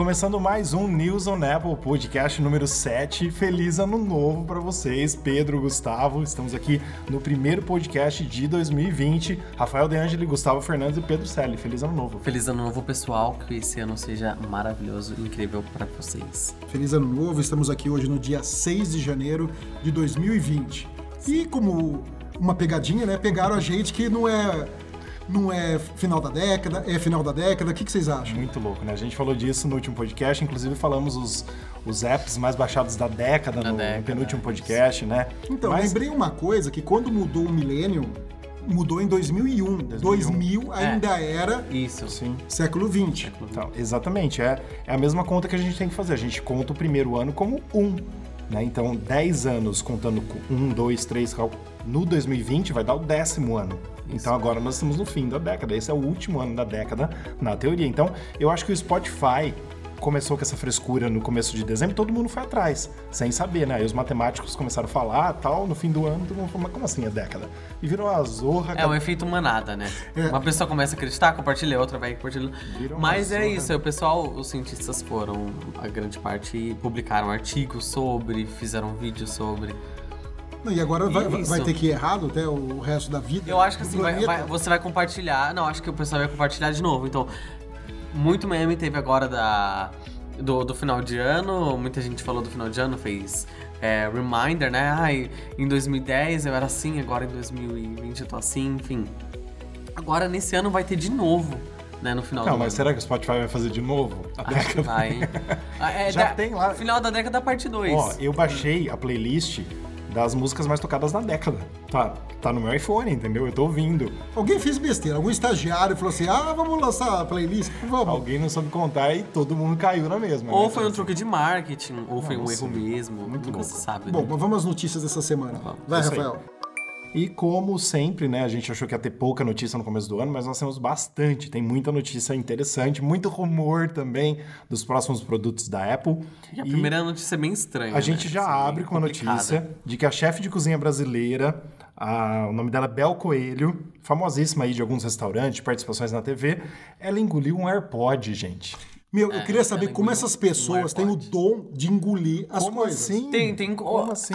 começando mais um News on Apple Podcast número 7. Feliz ano novo para vocês, Pedro, Gustavo. Estamos aqui no primeiro podcast de 2020. Rafael De Angeli, Gustavo Fernandes e Pedro Selle. Feliz ano novo. Feliz ano novo, pessoal. Que esse ano seja maravilhoso e incrível para vocês. Feliz ano novo. Estamos aqui hoje no dia 6 de janeiro de 2020. E como uma pegadinha, né? Pegaram a gente que não é não é final da década, é final da década. O que, que vocês acham? Muito louco, né? A gente falou disso no último podcast, inclusive falamos os, os apps mais baixados da década, Da no, década, penúltimo podcast, né? Então, Mas- lembrei uma coisa que quando mudou o milênio, mudou em 2001. 2000 ainda era Isso. Sim. século 20. Então, exatamente, é, é a mesma conta que a gente tem que fazer. A gente conta o primeiro ano como um. Né? Então, 10 anos contando com 1, 2, 3, no 2020 vai dar o décimo ano. Então agora nós estamos no fim da década. Esse é o último ano da década, na teoria. Então, eu acho que o Spotify começou com essa frescura no começo de dezembro, todo mundo foi atrás, sem saber, né? Aí os matemáticos começaram a falar, tal, no fim do ano, todo mundo falou, mas como assim a década? E virou uma zorra. É o efeito manada, né? É. Uma pessoa começa a acreditar, compartilha, outra vai compartilhando. Mas é zorra. isso, o pessoal, os cientistas foram, a grande parte, publicaram artigos sobre, fizeram vídeos sobre. Não, e agora vai, vai- ter que ir errado até o resto da vida. Eu acho que assim, vai- vai- você vai compartilhar. Não, acho que o pessoal vai compartilhar de novo. Então, muito meme teve agora da, do, do final de ano. Muita gente falou do final de ano, fez é, reminder, né? Ai, em 2010 eu era assim, agora em 2020 eu tô assim, enfim. Agora nesse ano vai ter de novo, né? No final Não, mas ano. será que o Spotify vai fazer de novo? A Acho que vai, hein? É, Já da- tem lá. Final da década, parte 2. Ó, eu baixei a playlist das músicas mais tocadas na década. Tá, tá no meu iPhone, entendeu? Eu tô ouvindo. Alguém fez besteira, algum estagiário falou assim: ah, vamos lançar a playlist? Vamos. Alguém não soube contar e todo mundo caiu na mesma. Ou né? foi um truque de marketing, ou foi um erro mesmo. muito nunca louco. se sabe. Bom, né? mas vamos às notícias dessa semana. Vai, isso aí. Rafael. E como sempre, né, a gente achou que ia ter pouca notícia no começo do ano, mas nós temos bastante. Tem muita notícia interessante, muito rumor também dos próximos produtos da Apple. E a primeira notícia é bem estranha. A gente né? já Assim, abre com a notícia de que a chefe de cozinha brasileira, a- o nome dela é Bel Coelho, famosíssima aí de alguns restaurantes, participações na TV, ela engoliu um AirPod, gente. Meu, eu queria saber como essas um pessoas têm o dom de engolir as Como coisas. assim? Tem, tem. Como assim?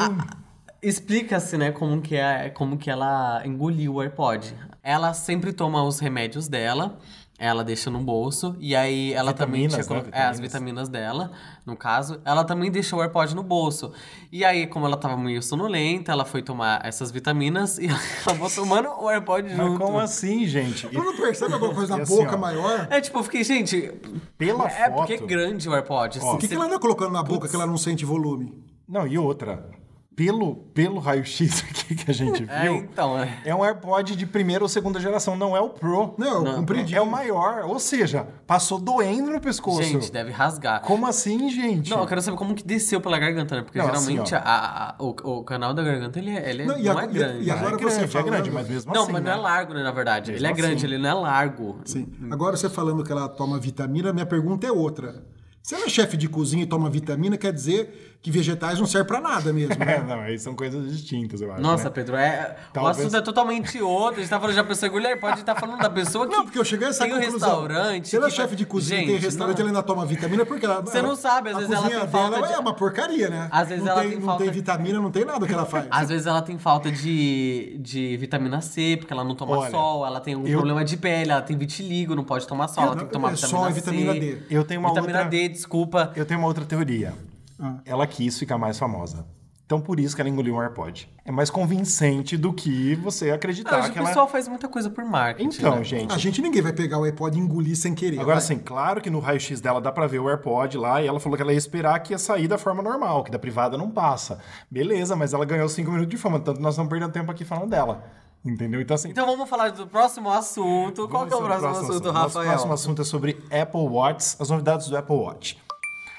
Explica-se, né, como que, é, como que ela engoliu o AirPod. Ela sempre toma os remédios dela, ela deixa no bolso, e aí ela também Vitaminas, tinha né? É, as Vitaminas. dela, no caso. Ela também deixou o AirPod no bolso. E aí, como ela tava meio sonolenta, ela foi tomar essas vitaminas e ela acabou tomando o AirPod Mas junto. como assim, gente? Tu não percebe alguma coisa na assim, boca ó, maior? É, tipo, eu fiquei, gente. Pela é foto- porque é grande o AirPod. assim, O que, que você- ela anda colocando na boca que ela não sente volume? Não, e outra, pelo, pelo raio-x aqui que a gente É, viu, então, é. é um AirPod de primeira ou segunda geração, não é o Pro. Não, eu compreendi. É o maior, ou seja, passou doendo no pescoço. Gente, deve rasgar. Como assim, gente? Não, eu quero saber como que desceu pela garganta, né? Porque Não, assim, geralmente ó. a- a- o, o canal da garganta, ele é, ele é- Não, não, e é e- grande. e agora é você grande, falando- é grande, mas mesmo não, assim, mas não né? é largo, né, na verdade. Mesmo ele é grande, assim. ele não é largo. Sim. Agora você falando que ela toma vitamina, minha pergunta é outra. Se ela é chefe de cozinha e toma vitamina, quer dizer que vegetais não servem pra nada mesmo. É, Né? não, aí são coisas distintas, eu acho. Nossa, né? Pedro, é, o Talvez- assunto é totalmente outro. A gente tá falando de uma pessoa engolhar, pode estar falando da pessoa que Não, porque eu cheguei a essa tem um conclusão. restaurante. Se ela é que chefe vai- de cozinha Gente, tem restaurante, não. ela ainda toma vitamina, porque ela. Você não sabe, às a vezes ela tem falta dela de- é uma porcaria, né? Às vezes não ela tem, tem não falta tem vitamina, não tem nada que ela faz. Às vezes ela tem falta de, de vitamina C, porque ela não toma Olha, sol, ela tem algum eu- problema de pele, ela tem vitiligo, não pode tomar sol, É, ela tem que tomar é vitamina sol e C. vitamina D. Eu tenho uma vitamina outra- D, desculpa. Eu tenho uma outra teoria. Ah. Ela quis ficar mais famosa. Então por isso que ela engoliu um AirPod. É mais convincente do que você acreditar Ah, Hoje que o ela... pessoal faz muita coisa por marketing. Então, né? gente... A gente ninguém vai pegar o iPod e engolir sem querer. Agora vai. sim, claro que no raio-x dela dá pra ver o AirPod lá e ela falou que ela ia esperar que ia sair da forma normal, que da privada não passa. Beleza, mas ela ganhou cinco minutos de fama, tanto nós estamos perdendo tempo aqui falando dela. Entendeu? Então assim... Então vamos falar do próximo assunto. Qual que é o sobre próximo assunto, Nosso Rafael? próximo assunto é sobre Apple Watch, as novidades do Apple Watch.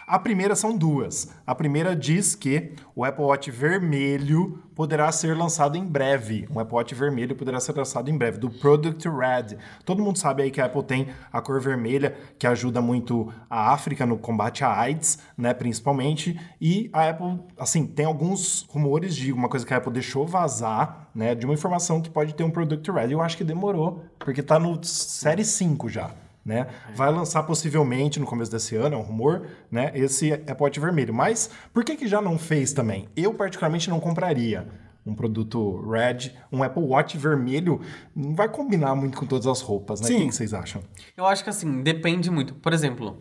A primeira são duas. A primeira diz que o Apple Watch vermelho poderá ser lançado em breve. Um Apple Watch vermelho poderá ser lançado em breve, do Product Red. Todo mundo sabe aí que a Apple tem a cor vermelha, que ajuda muito a África no combate à AIDS, né, principalmente. E a Apple, assim, tem alguns rumores de uma coisa que a Apple deixou vazar, né, de uma informação que pode ter um Product Red. Eu acho que demorou, porque tá no Série 5 já. Né? Vai lançar possivelmente no começo desse ano, é um rumor, né? Esse Apple Watch vermelho. Mas por que que já não fez também? Eu particularmente não compraria um produto Red, um Apple Watch vermelho, não vai combinar muito com todas as roupas, né? Sim. O que que vocês acham? Eu acho que assim, depende muito. Por exemplo,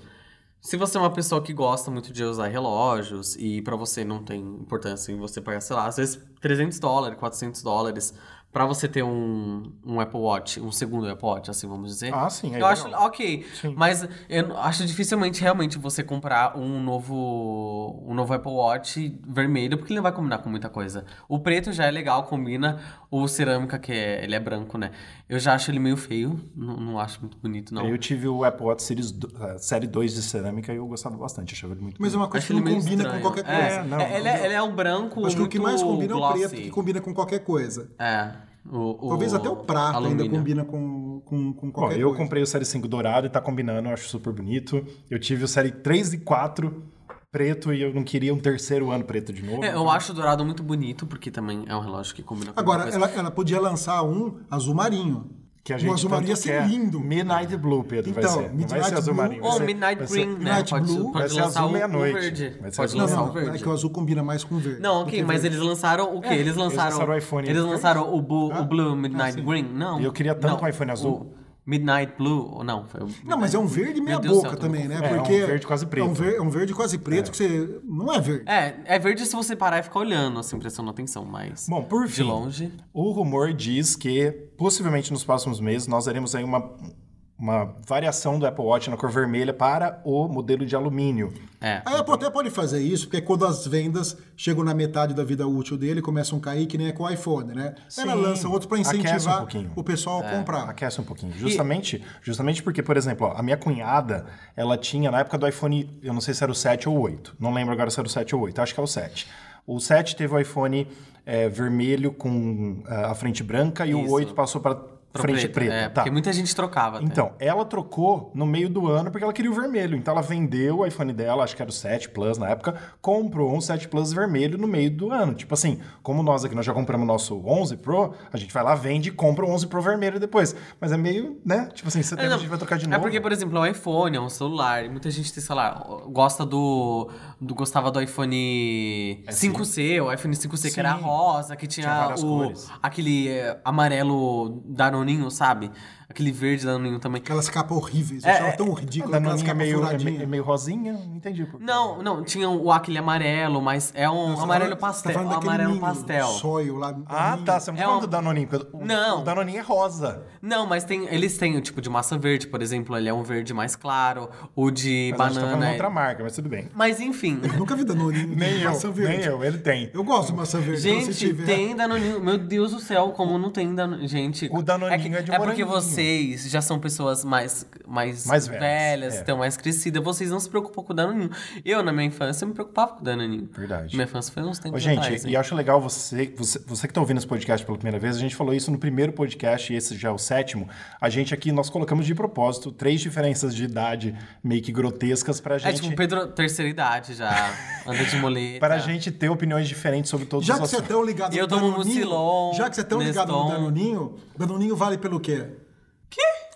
se você é uma pessoa que gosta muito de usar relógios e pra você não tem importância em você pagar, sei lá, às vezes 300 dólares, 400 dólares pra você ter um, um Apple Watch, um segundo Apple Watch, assim vamos dizer. Ah, sim, aí Eu acho legal. ok, Sim. mas eu acho dificilmente realmente você comprar um novo um novo Apple Watch vermelho, porque ele não vai combinar com muita coisa. O preto já é legal, combina. O cerâmica, que é, ele é branco, né? Eu já acho ele meio feio, não, não acho muito bonito, não. Eu tive o Apple Watch Series, do- eh, série 2 de cerâmica e eu gostava bastante, achava ele muito Mas é uma coisa Acho que ele não combina estranho. com qualquer É, coisa. É, não, é, ele, é, ele é um branco Acho que o que mais combina é o glossy. preto, que combina com qualquer coisa. É. O, o Talvez até o prato ainda alumínio. combina com, com, com Bom, qualquer eu coisa. comprei o Série 5 dourado e tá combinando, eu acho super bonito. Eu tive o Série 3 e 4 preto e eu não queria um terceiro ano preto de novo. É, eu acho o dourado muito bonito, porque também é um relógio que combina com Agora, ela, ela podia lançar um azul marinho. Que a gente azul tanto marinho ia ser lindo. Midnight Blue, Pedro, vai Então, ser. Não vai Midnight ser azul Blue marinho. vai Ou ser- Midnight vai ser- Green, né? Midnight Pode, Blue. pode Vai ser azul o, o meia-noite. Vai Pode azul lançar Não, o verde. é que o azul combina mais com verde. Não, ok, mas verde. eles lançaram o quê? eles lançaram. lançaram o iPhone Eles verde. lançaram o, bu- Ah, o Blue ah, Midnight sim. Green? Não. E eu queria tanto não, um iPhone azul. o Midnight Blue, ou não? Foi o Não, mas é um verde meia Deus boca céu, também, né? É, é um Porque verde quase preto. É um, ver- é um verde quase preto que você... Não é verde. É, é verde se você parar e ficar olhando, assim, prestando atenção, mas. Bom, por de fim, longe. o rumor diz que possivelmente nos próximos meses nós teremos aí uma, uma variação do Apple Watch na cor vermelha para o modelo de alumínio. É. A Apple até pode fazer isso, porque quando as vendas chegam na metade da vida útil dele, começam a cair, que nem é com o iPhone, né? Ela Sim. lança outro para um incentivar pouquinho. o pessoal É. a comprar. Aquece um pouquinho. Justamente, justamente porque, por exemplo, ó, a minha cunhada, ela tinha, na época do iPhone, eu não sei se era o 7 ou o 8. Não lembro agora se era o 7 ou o 8. Acho que é o 7. O 7 teve o iPhone é, vermelho com ah, a frente branca e o Isso. 8 passou para Pro frente preto. preta. É, tá. porque muita gente trocava. até. Então, ela trocou no meio do ano porque ela queria o vermelho. Então, ela vendeu o iPhone dela, acho que era o 7 Plus na época, comprou um 7 Plus vermelho no meio do ano. Tipo assim, como nós aqui, nós já compramos o nosso 11 Pro, a gente vai lá, vende e compra o 11 Pro vermelho depois. Mas é meio, né? Tipo assim, setembro É, não, a gente vai trocar de É novo. porque, por exemplo, é um iPhone, é um celular. e Muita gente tem, sei lá, gosta do. do gostava do iPhone 5C, o iPhone 5C que era Sim. rosa, que tinha, Tinha o, cores. aquele é, amarelo danoninho, sabe? Aquele verde danoninho também. Aquelas capas horríveis. Eu É, achava é, tão ridículo aquelas é capas meio, é furadinhas. é meio rosinha, não entendi por quê. Não, não, tinha o aquele amarelo, mas é um Você tá amarelo falando- pastel. Você tá falando daquele amarelo ninho, pastel. Soil lá. Ah, ninho. tá. Você não tá É falando um- do Danoninho. porque O, Não. O Danoninho é rosa. Não, mas tem, eles têm o tipo de massa verde, por exemplo, ele é um verde mais claro. O de Mas a gente tá falando banana. de é- outra marca, mas tudo bem. Mas enfim. Eu nunca vi Danoninho Nem eu, maçã verde. nem eu. Ele tem. Eu gosto de maçã verde. então Gente, tiver- tem Danoninho. Meu Deus do céu, como não tem Danoninho. Gente, O Danoninho que- é de É porque moranguinho. Vocês já são pessoas mais, mais, Mais velhas, velhas, é. estão mais crescidas. Vocês não se preocupam com o Danoninho. Eu, na minha infância, me preocupava com o Danoninho. Verdade. Minha infância foi uns Ô, tempos gente, atrás. e acho legal você, você, você que está ouvindo esse podcast pela primeira vez, a gente falou isso no primeiro podcast, e esse já é o sétimo. A gente aqui, nós colocamos de propósito três diferenças de idade meio que grotescas pra É gente. tipo, Pedro, terceira idade já, anda de muleta. Para a gente ter opiniões diferentes sobre todos Já os que você é assuntos. tão ligado Eu no tomo Danoninho, Mucilon, já que você é tão ligado no Neston. Danoninho, Danoninho vale pelo quê?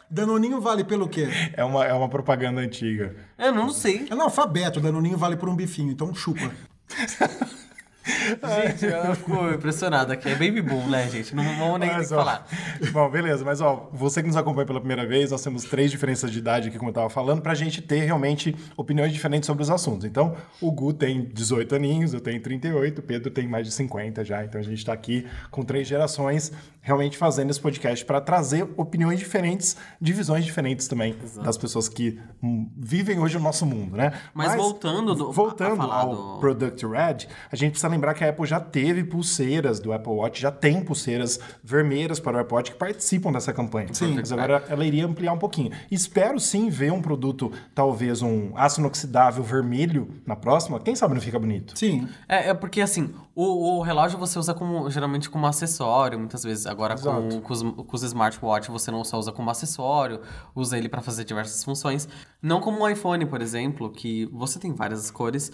Danoninho vale pelo quê? É uma, é uma propaganda antiga. Eu não sei. É no alfabeto, Danoninho vale por um bifinho, então chupa. Gente, eu fico impressionado aqui. É baby boom, né, gente? Não vamos nem, Mas, ó, falar. Bom, beleza, mas ó, você que nos acompanha pela primeira vez, nós temos três diferenças de idade aqui, como eu estava falando, pra gente ter realmente opiniões diferentes sobre os assuntos. Então, o Gu tem 18 aninhos, eu tenho 38, o Pedro tem mais de 50 já, então a gente está aqui com três gerações realmente fazendo esse podcast para trazer opiniões diferentes, de visões diferentes também das pessoas que hum, vivem hoje o nosso mundo, né? Mas voltando do- voltando a falar ao do- Product Red, a gente precisa lembrar que a Apple já teve pulseiras do Apple Watch, já tem pulseiras vermelhas para o Apple Watch que participam dessa campanha. Sim. Mas agora ela iria ampliar um pouquinho. Espero sim ver um produto, talvez um aço inoxidável vermelho na próxima. Quem sabe não fica bonito? Sim. É, é porque assim, o, o relógio você usa como geralmente como acessório, muitas vezes. Agora com, com, os, com os smartwatch você não só usa como acessório, usa ele para fazer diversas funções. Não como um iPhone, por exemplo, que você tem várias cores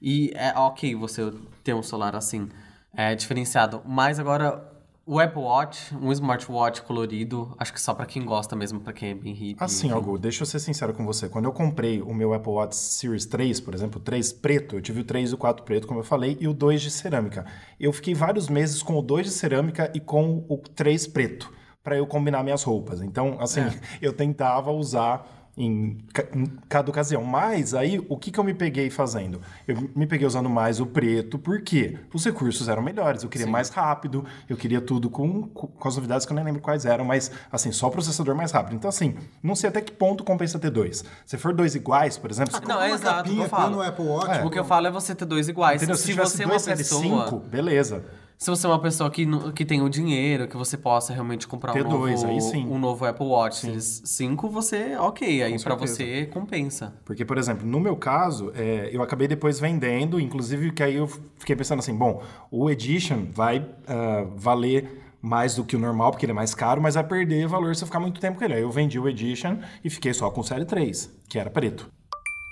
e é ok você ter um celular assim, é diferenciado. Mas agora O Apple Watch, um smartwatch colorido, acho que só pra quem gosta mesmo, pra quem é bem hippie. Assim. Algo, deixa eu ser sincero com você. Quando eu comprei o meu Apple Watch Series 3, por exemplo, o 3 preto, eu tive o 3 e o 4 preto, como eu falei, e o 2 de cerâmica. Eu fiquei vários meses com o 2 de cerâmica e com o 3 preto, para eu combinar minhas roupas. Então, assim, eu tentava usar em, em cada ocasião. Mas aí, o que, que eu me peguei fazendo? Eu me peguei usando mais o preto, porque os recursos eram melhores. Eu queria mais rápido, eu queria tudo com, com as novidades que eu nem lembro quais eram, mas assim, só o processador mais rápido. Então, assim, não sei até que ponto compensa ter dois. Se for dois iguais, por exemplo, você Não, é Uma exato, o que capinha eu falo. no Apple Watch. O que eu falo é você ter dois iguais. Entendeu? Se, Se tivesse você é uma pessoa. 5, beleza. Se você é uma pessoa que, que tem o dinheiro, que você possa realmente comprar um, novo, aí sim. um novo Apple Watch 5, você, ok, aí certeza. você compensa. Porque, por exemplo, no meu caso, é, eu acabei depois vendendo, inclusive que aí eu fiquei pensando assim, bom, o Edition vai ah, valer mais do que o normal, porque ele é mais caro, mas vai perder valor se eu ficar muito tempo com ele. Aí eu vendi o Edition e fiquei só com o Série 3, que era preto.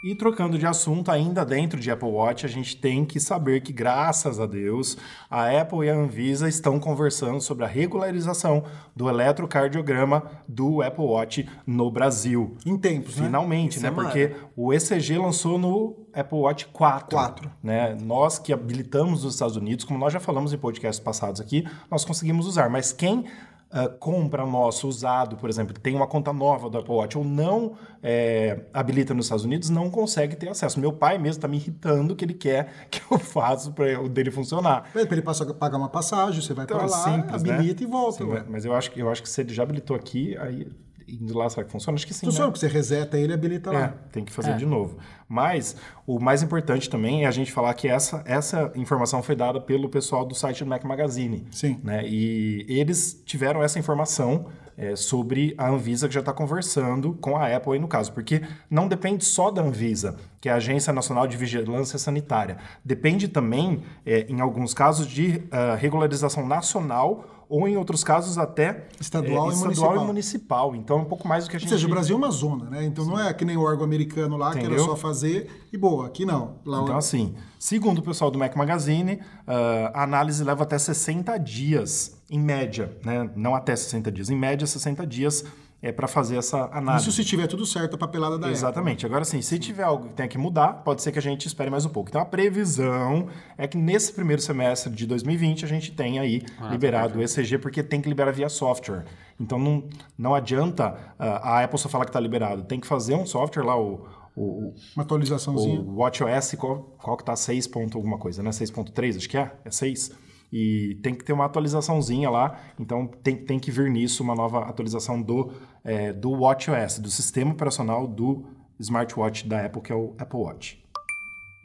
E trocando de assunto, ainda dentro de Apple Watch, a gente tem que saber que, graças a Deus, a Apple e a Anvisa estão conversando sobre a regularização do eletrocardiograma do Apple Watch no Brasil. Em tempos, né? Finalmente, né? é Porque o ECG lançou no Apple Watch 4. 4. Né? Nós que habilitamos nos Estados Unidos, como nós já falamos em podcasts passados aqui, nós conseguimos usar. Mas quem ah, compra nosso usado, por exemplo, tem uma conta nova do Apple Watch ou não é, habilita nos Estados Unidos, não consegue ter acesso. Meu pai mesmo está me irritando que ele quer que eu faça para o dele funcionar. Pra ele passa- pagar uma passagem, você vai Então, pra é lá, simples, né? habilita e volta. Sim, ué. mas eu acho, que- eu acho que se ele já habilitou aqui, aí indo lá, será que funciona? Acho que sim. Funciona, né? porque você reseta ele e habilita É, lá. tem que fazer de novo. Mas o mais importante também é a gente falar que essa, essa informação foi dada pelo pessoal do site do Mac Magazine. Sim. Né? E eles tiveram essa informação é, sobre a Anvisa que já está conversando com a Apple aí no caso, porque não depende só da Anvisa, que é a Agência Nacional de Vigilância Sanitária. Depende também, é, em alguns casos, de ah, regularização nacional ou, em outros casos, até Estadual é, e estadual municipal. e municipal. Então, é um pouco mais do que a Ou gente... seja, o Brasil é uma zona, né? Então não é que nem o órgão americano lá, que era Entendeu? só fazer e boa. Aqui não. Lá Então, assim, segundo o pessoal do Mac Magazine, ah, a análise leva até 60 dias, em média, né? Não até 60 dias, em média 60 dias é para fazer essa análise. Isso se tiver tudo certo, a papelada da. Exatamente. Agora sim, se tiver algo que tenha que mudar, pode ser que a gente espere mais um pouco. Então a previsão é que nesse primeiro semestre de 2020 a gente tenha aí liberado o ECG, porque tem que liberar via software. Então não, não adianta ah, a Apple só falar que está liberado. Tem que fazer um software lá, o, o, Uma atualizaçãozinha. o WatchOS, qual, qual que tá 6 ponto alguma coisa, né? 6.3, acho que é? É 6. E tem que ter uma atualizaçãozinha lá, então tem, tem que vir nisso uma nova atualização do, é, do WatchOS, do sistema operacional do smartwatch da Apple, que é o Apple Watch.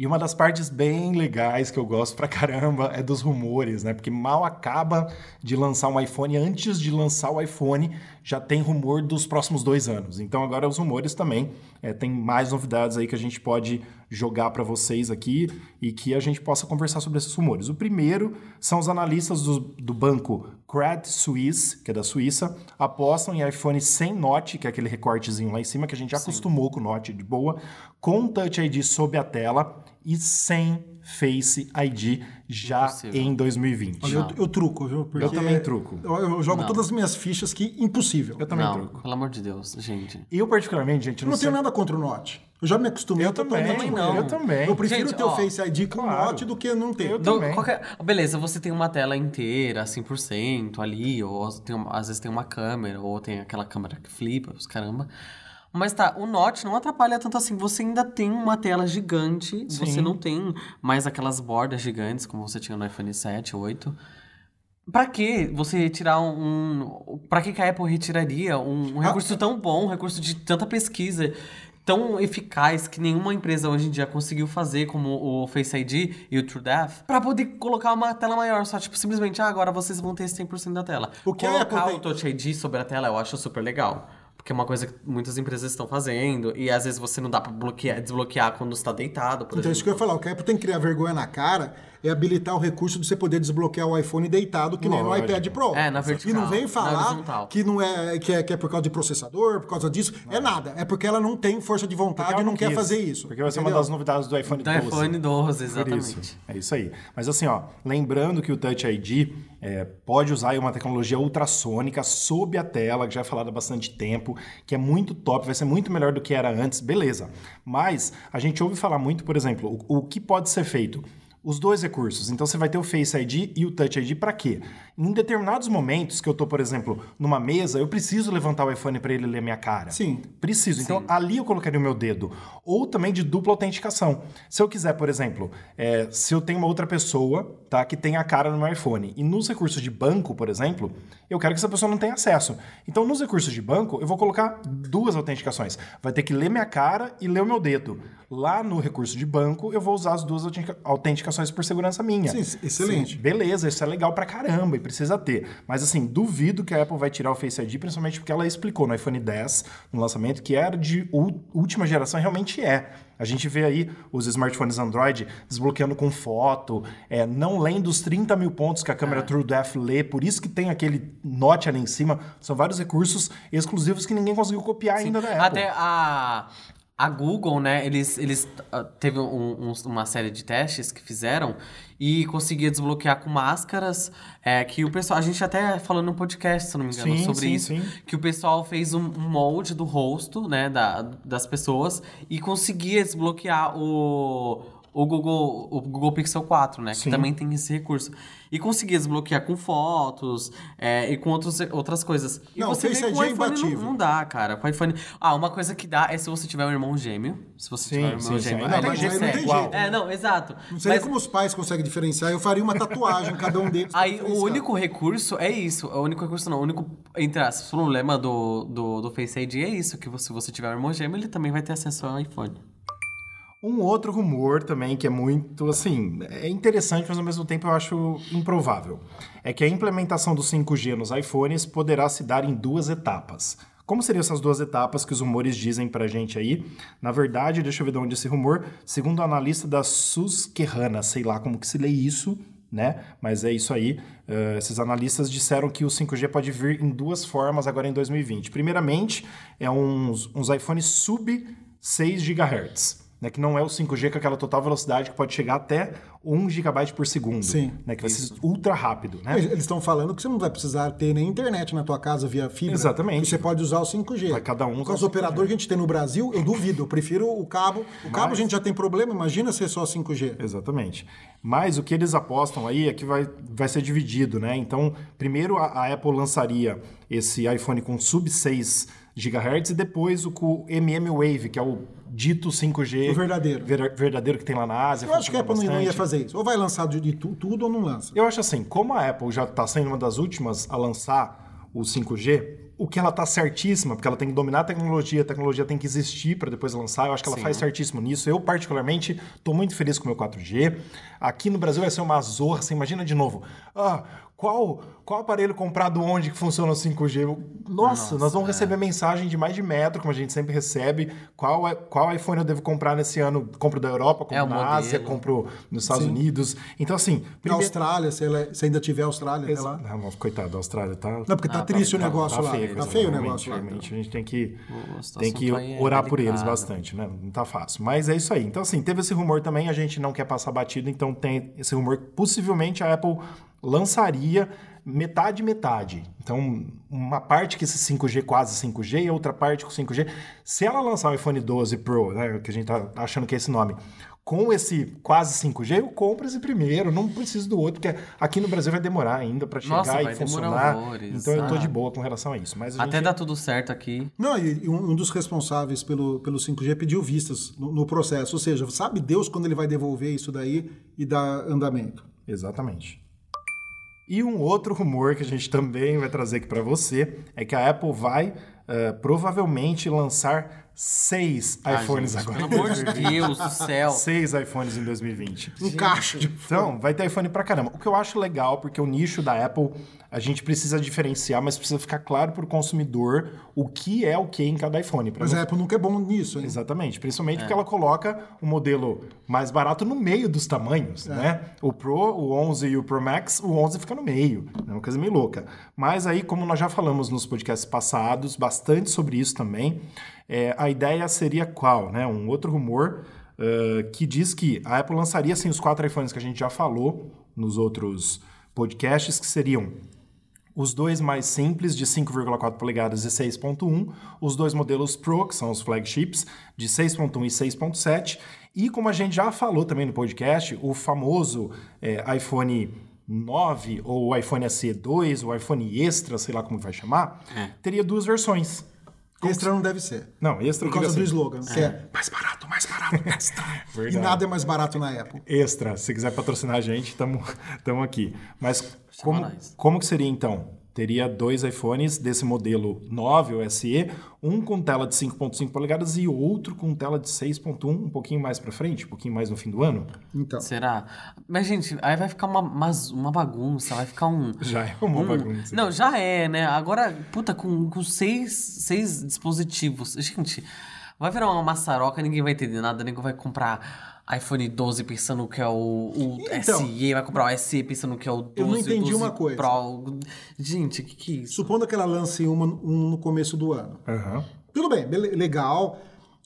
E uma das partes bem legais que eu gosto pra caramba é dos rumores, né? Porque mal acaba de lançar um iPhone, antes de lançar o iPhone, já tem rumor dos próximos dois anos. Então agora os rumores também é, tem mais novidades aí que a gente pode jogar para vocês aqui e que a gente possa conversar sobre esses rumores. O primeiro são os analistas do, do banco Credit Suisse, que é da Suíça, apostam em iPhone sem Note, que é aquele recortezinho lá em cima que a gente já acostumou com o Note de boa, com Touch ID sob a tela e sem Face ID já Impossível. em 2020. Olha, eu, eu truco, viu? Porque Eu também truco. Eu, eu jogo todas as minhas fichas que impossível. Eu também não, truco. pelo amor de Deus, gente. Eu, particularmente, gente, Eu não, não tenho sei. nada contra o Note. Eu já me acostumei Eu também, totalmente não. eu também. Eu prefiro Gente, ter o Face ID com o claro. Note do que não ter. Eu Do- também. qualquer- beleza, você tem uma tela inteira, 100% ali, ou tem uma- às vezes tem uma câmera, ou tem aquela câmera que flipa, os caramba. Mas tá, o Note não atrapalha tanto assim. Você ainda tem uma tela gigante, você Sim. não tem mais aquelas bordas gigantes como você tinha no iPhone 7, 8. Pra que você retirar um. um pra que, que a Apple retiraria um, um Ah, recurso tão bom, um recurso de tanta pesquisa, tão eficaz que nenhuma empresa hoje em dia conseguiu fazer, como o Face ID e o TrueDepth, pra poder colocar uma tela maior? Só, tipo, simplesmente, ah, agora vocês vão ter 100% da tela. O que Colocar Apple o tem- Touch ID sobre a tela eu acho super legal. Porque é uma coisa que muitas empresas estão fazendo, e às vezes você não dá pra bloquear, desbloquear quando está deitado, por Então, exemplo. isso que eu ia falar, o Apple tem que criar vergonha na cara é habilitar o recurso de você poder desbloquear o iPhone deitado, que nem no Lógico. iPad Pro. É, na E vertical, não vem falar que, não é, que, é, que é por causa de processador, por causa disso. É nada. É porque ela não tem força de vontade e não, quer fazer isso. Porque vai ser uma das novidades do iPhone Do 12. iPhone 12, Por exatamente. isso. É isso aí. Mas assim, ó, lembrando que o Touch ID é, pode usar uma tecnologia ultrassônica sob a tela, que já é falado há bastante tempo, que é muito top, vai ser muito melhor do que era antes, beleza. Mas a gente ouve falar muito, por exemplo, o, o que pode ser feito? Os dois recursos. Então você vai ter o Face ID e o Touch ID para quê? Em determinados momentos que eu tô, por exemplo, numa mesa, eu preciso levantar o iPhone para ele ler minha cara. Sim. Preciso. Então, ali eu colocaria o meu dedo. Ou também de dupla autenticação. Se eu quiser, por exemplo, é, se eu tenho uma outra pessoa tá, que tem a cara no meu iPhone, e nos recursos de banco, por exemplo, eu quero que essa pessoa não tenha acesso. Então, nos recursos de banco, eu vou colocar duas autenticações. Vai ter que ler minha cara e ler o meu dedo. Lá no recurso de banco, eu vou usar as duas autentica- autenticações por segurança minha. Sim, excelente. Beleza, isso é legal pra caramba precisa ter. Mas assim, duvido que a Apple vai tirar o Face ID, principalmente porque ela explicou no iPhone 10, no lançamento, que era de última geração realmente é. A gente vê aí os smartphones Android desbloqueando com foto, é, não lendo os 30 mil pontos que a câmera TrueDepth lê, por isso que tem aquele note ali em cima. São vários recursos exclusivos que ninguém conseguiu copiar ainda da Apple. Até a, a Google, né, eles, eles ah, teve um- um- uma série de testes que fizeram e conseguia desbloquear com máscaras é, que o pessoal, a gente até falou no podcast, se não me engano, Sim, sobre sim, isso, sim. que o pessoal fez um, molde do rosto, né, da, das pessoas e conseguia desbloquear o o Google, o Google Pixel 4, né? Sim. Que também tem esse recurso. E conseguia desbloquear com fotos é, e com outros, outras coisas. E Não, você Face vê com o é iPhone não, não dá, cara. Com o iPhone. Ah, uma coisa que dá é se você tiver um irmão gêmeo. Se você Sim, tiver um irmão sim, sim. gêmeo. Não, aí mas você aí não tem jeito. É, não, exato. Não sei Mas como os pais conseguem diferenciar. Eu faria uma tatuagem em cada um deles. aí o único recurso é isso. O único recurso não. O único, entre aspas, problema do, do, do Face ID é isso. Que se você tiver um irmão gêmeo, ele também vai ter acesso ao iPhone. Um outro rumor também que é muito, assim, é interessante, mas ao mesmo tempo eu acho improvável. É que a implementação do 5G nos iPhones poderá se dar em duas etapas. Como seriam essas duas etapas que os rumores dizem pra gente aí? Na verdade, deixa eu ver de onde é esse rumor. Segundo o analista da Susquehanna, sei lá como que se lê isso, né? Mas é isso aí. Eh, esses analistas disseram que o 5G pode vir em duas formas agora em 2020. Primeiramente, é uns, uns iPhones sub 6 GHz. Né, que não é o 5G com aquela total velocidade que pode chegar até 1 GB por segundo. Sim. Né, que vai ser ultra rápido. Né? Eles estão falando que você não vai precisar ter nem internet na tua casa via fibra. Exatamente. E você pode usar o 5G. Vai cada um Com os o 5G. operadores que a gente tem no Brasil, eu duvido. Eu prefiro o cabo. O cabo a gente já tem problema, imagina ser só 5G. Exatamente. Mas o que eles apostam aí é que vai, vai ser dividido, né? Então, primeiro a, a Apple lançaria esse iPhone com sub 6 GHz e depois o com MM Wave, que é o dito 5G O verdadeiro. ver- verdadeiro que tem lá na Ásia. Eu acho que a Apple funciona não ia bastante. fazer isso. Ou vai lançar de, de tu- tudo ou não lança. Eu acho assim, como a Apple já está sendo uma das últimas a lançar o 5G, o que ela está certíssima, porque ela tem que dominar a tecnologia, a tecnologia tem que existir para depois lançar, eu acho que ela Sim. faz certíssimo nisso. Eu, particularmente, estou muito feliz com o meu 4G. Aqui no Brasil vai ser uma zorra, você imagina de novo. Ah, qual, qual aparelho comprado onde que funciona o 5G? Eu- Nossa, nós vamos receber mensagem de mais de metro, como a gente sempre recebe. Qual, é- qual iPhone eu devo comprar nesse ano? Compro da Europa, compro É, na modelo. Ásia, compro nos Estados Sim. Unidos. Então, assim... Na primeiro- Austrália, se, ela- se ainda tiver Austrália até lá. não, não, coitado da Austrália, tá? Não, porque tá Ah, triste tá- o tá- negócio tá lá. feio, tá feio o negócio lá. realmente, a gente tem que, tem que aí é orar por eles bastante, né? Não tá fácil. Mas é isso aí. Então, assim, teve esse rumor também, a gente não quer passar batido, então tem esse rumor que possivelmente a Apple lançaria metade metade. Então, uma parte que esse 5G quase 5G e outra parte com 5G. Se ela lançar o iPhone 12 Pro, né, que a gente tá achando que é esse nome, com esse quase 5G, eu compro esse primeiro, não preciso do outro, porque aqui no Brasil vai demorar ainda para chegar Nossa, e funcionar. horrores, então eu tô de sabe? boa com relação a isso. Mas a Até gente... dá tudo certo aqui. Não, e um, um dos responsáveis pelo, pelo 5G pediu vistas no, no processo. Ou seja, sabe Deus quando ele vai devolver isso daí e dar andamento. Exatamente. E um outro rumor que a gente também vai trazer aqui para você é que a Apple vai eh, provavelmente lançar seis Ah, iPhones gente, agora. Pelo amor de Deus do céu. Seis iPhones em 2020. Um cacho de Então, vai ter iPhone pra caramba. O que eu acho legal, porque o nicho da Apple, a gente precisa diferenciar, mas precisa ficar claro pro consumidor o que é o que em cada iPhone. Mas não- a Apple nunca é bom nisso, hein? Exatamente, principalmente porque ela coloca o modelo mais barato no meio dos tamanhos, né? O Pro, o 11 e o Pro Max, o 11 fica no meio, é uma coisa meio louca. Mas aí, como nós já falamos nos podcasts passados, bastante sobre isso também, é, a ideia seria qual, né? Um outro rumor uh, que diz que a Apple lançaria, assim, os quatro iPhones que a gente já falou nos outros podcasts, que seriam os dois mais simples, de 5,4 polegadas e 6,1. Os dois modelos Pro, que são os flagships, de 6,1 e 6,7. E como a gente já falou também no podcast, o famoso é, iPhone 9, ou o iPhone SE 2, o iPhone Extra, sei lá como vai chamar, teria duas versões. Extra não deve ser. Não, Extra Por causa do assim, slogan, que é mais barato, mais barato, extra. e nada é mais barato na Apple. Extra, se quiser patrocinar a gente, estamos aqui. Mas como, como que seria então? Teria dois iPhones desse modelo 9, o SE, um com tela de 5.5 polegadas e outro com tela de 6.1, um pouquinho mais pra frente, um pouquinho mais no fim do ano. Então, Será? Mas, gente, aí vai ficar uma, uma, uma bagunça, vai ficar um. Já é uma um- bagunça. Não, já é, né? Agora, puta, com, com seis, seis dispositivos. Gente, vai virar uma maçaroca, ninguém vai entender nada, ninguém vai comprar iPhone 12 pensando que é o, o Então, SE, vai comprar o SE pensando que é o 12. eu não entendi o 12 uma coisa. Pro. Gente, o que, que é isso? supondo que ela lance uma, um no começo do ano. Aham. Tudo bem, legal.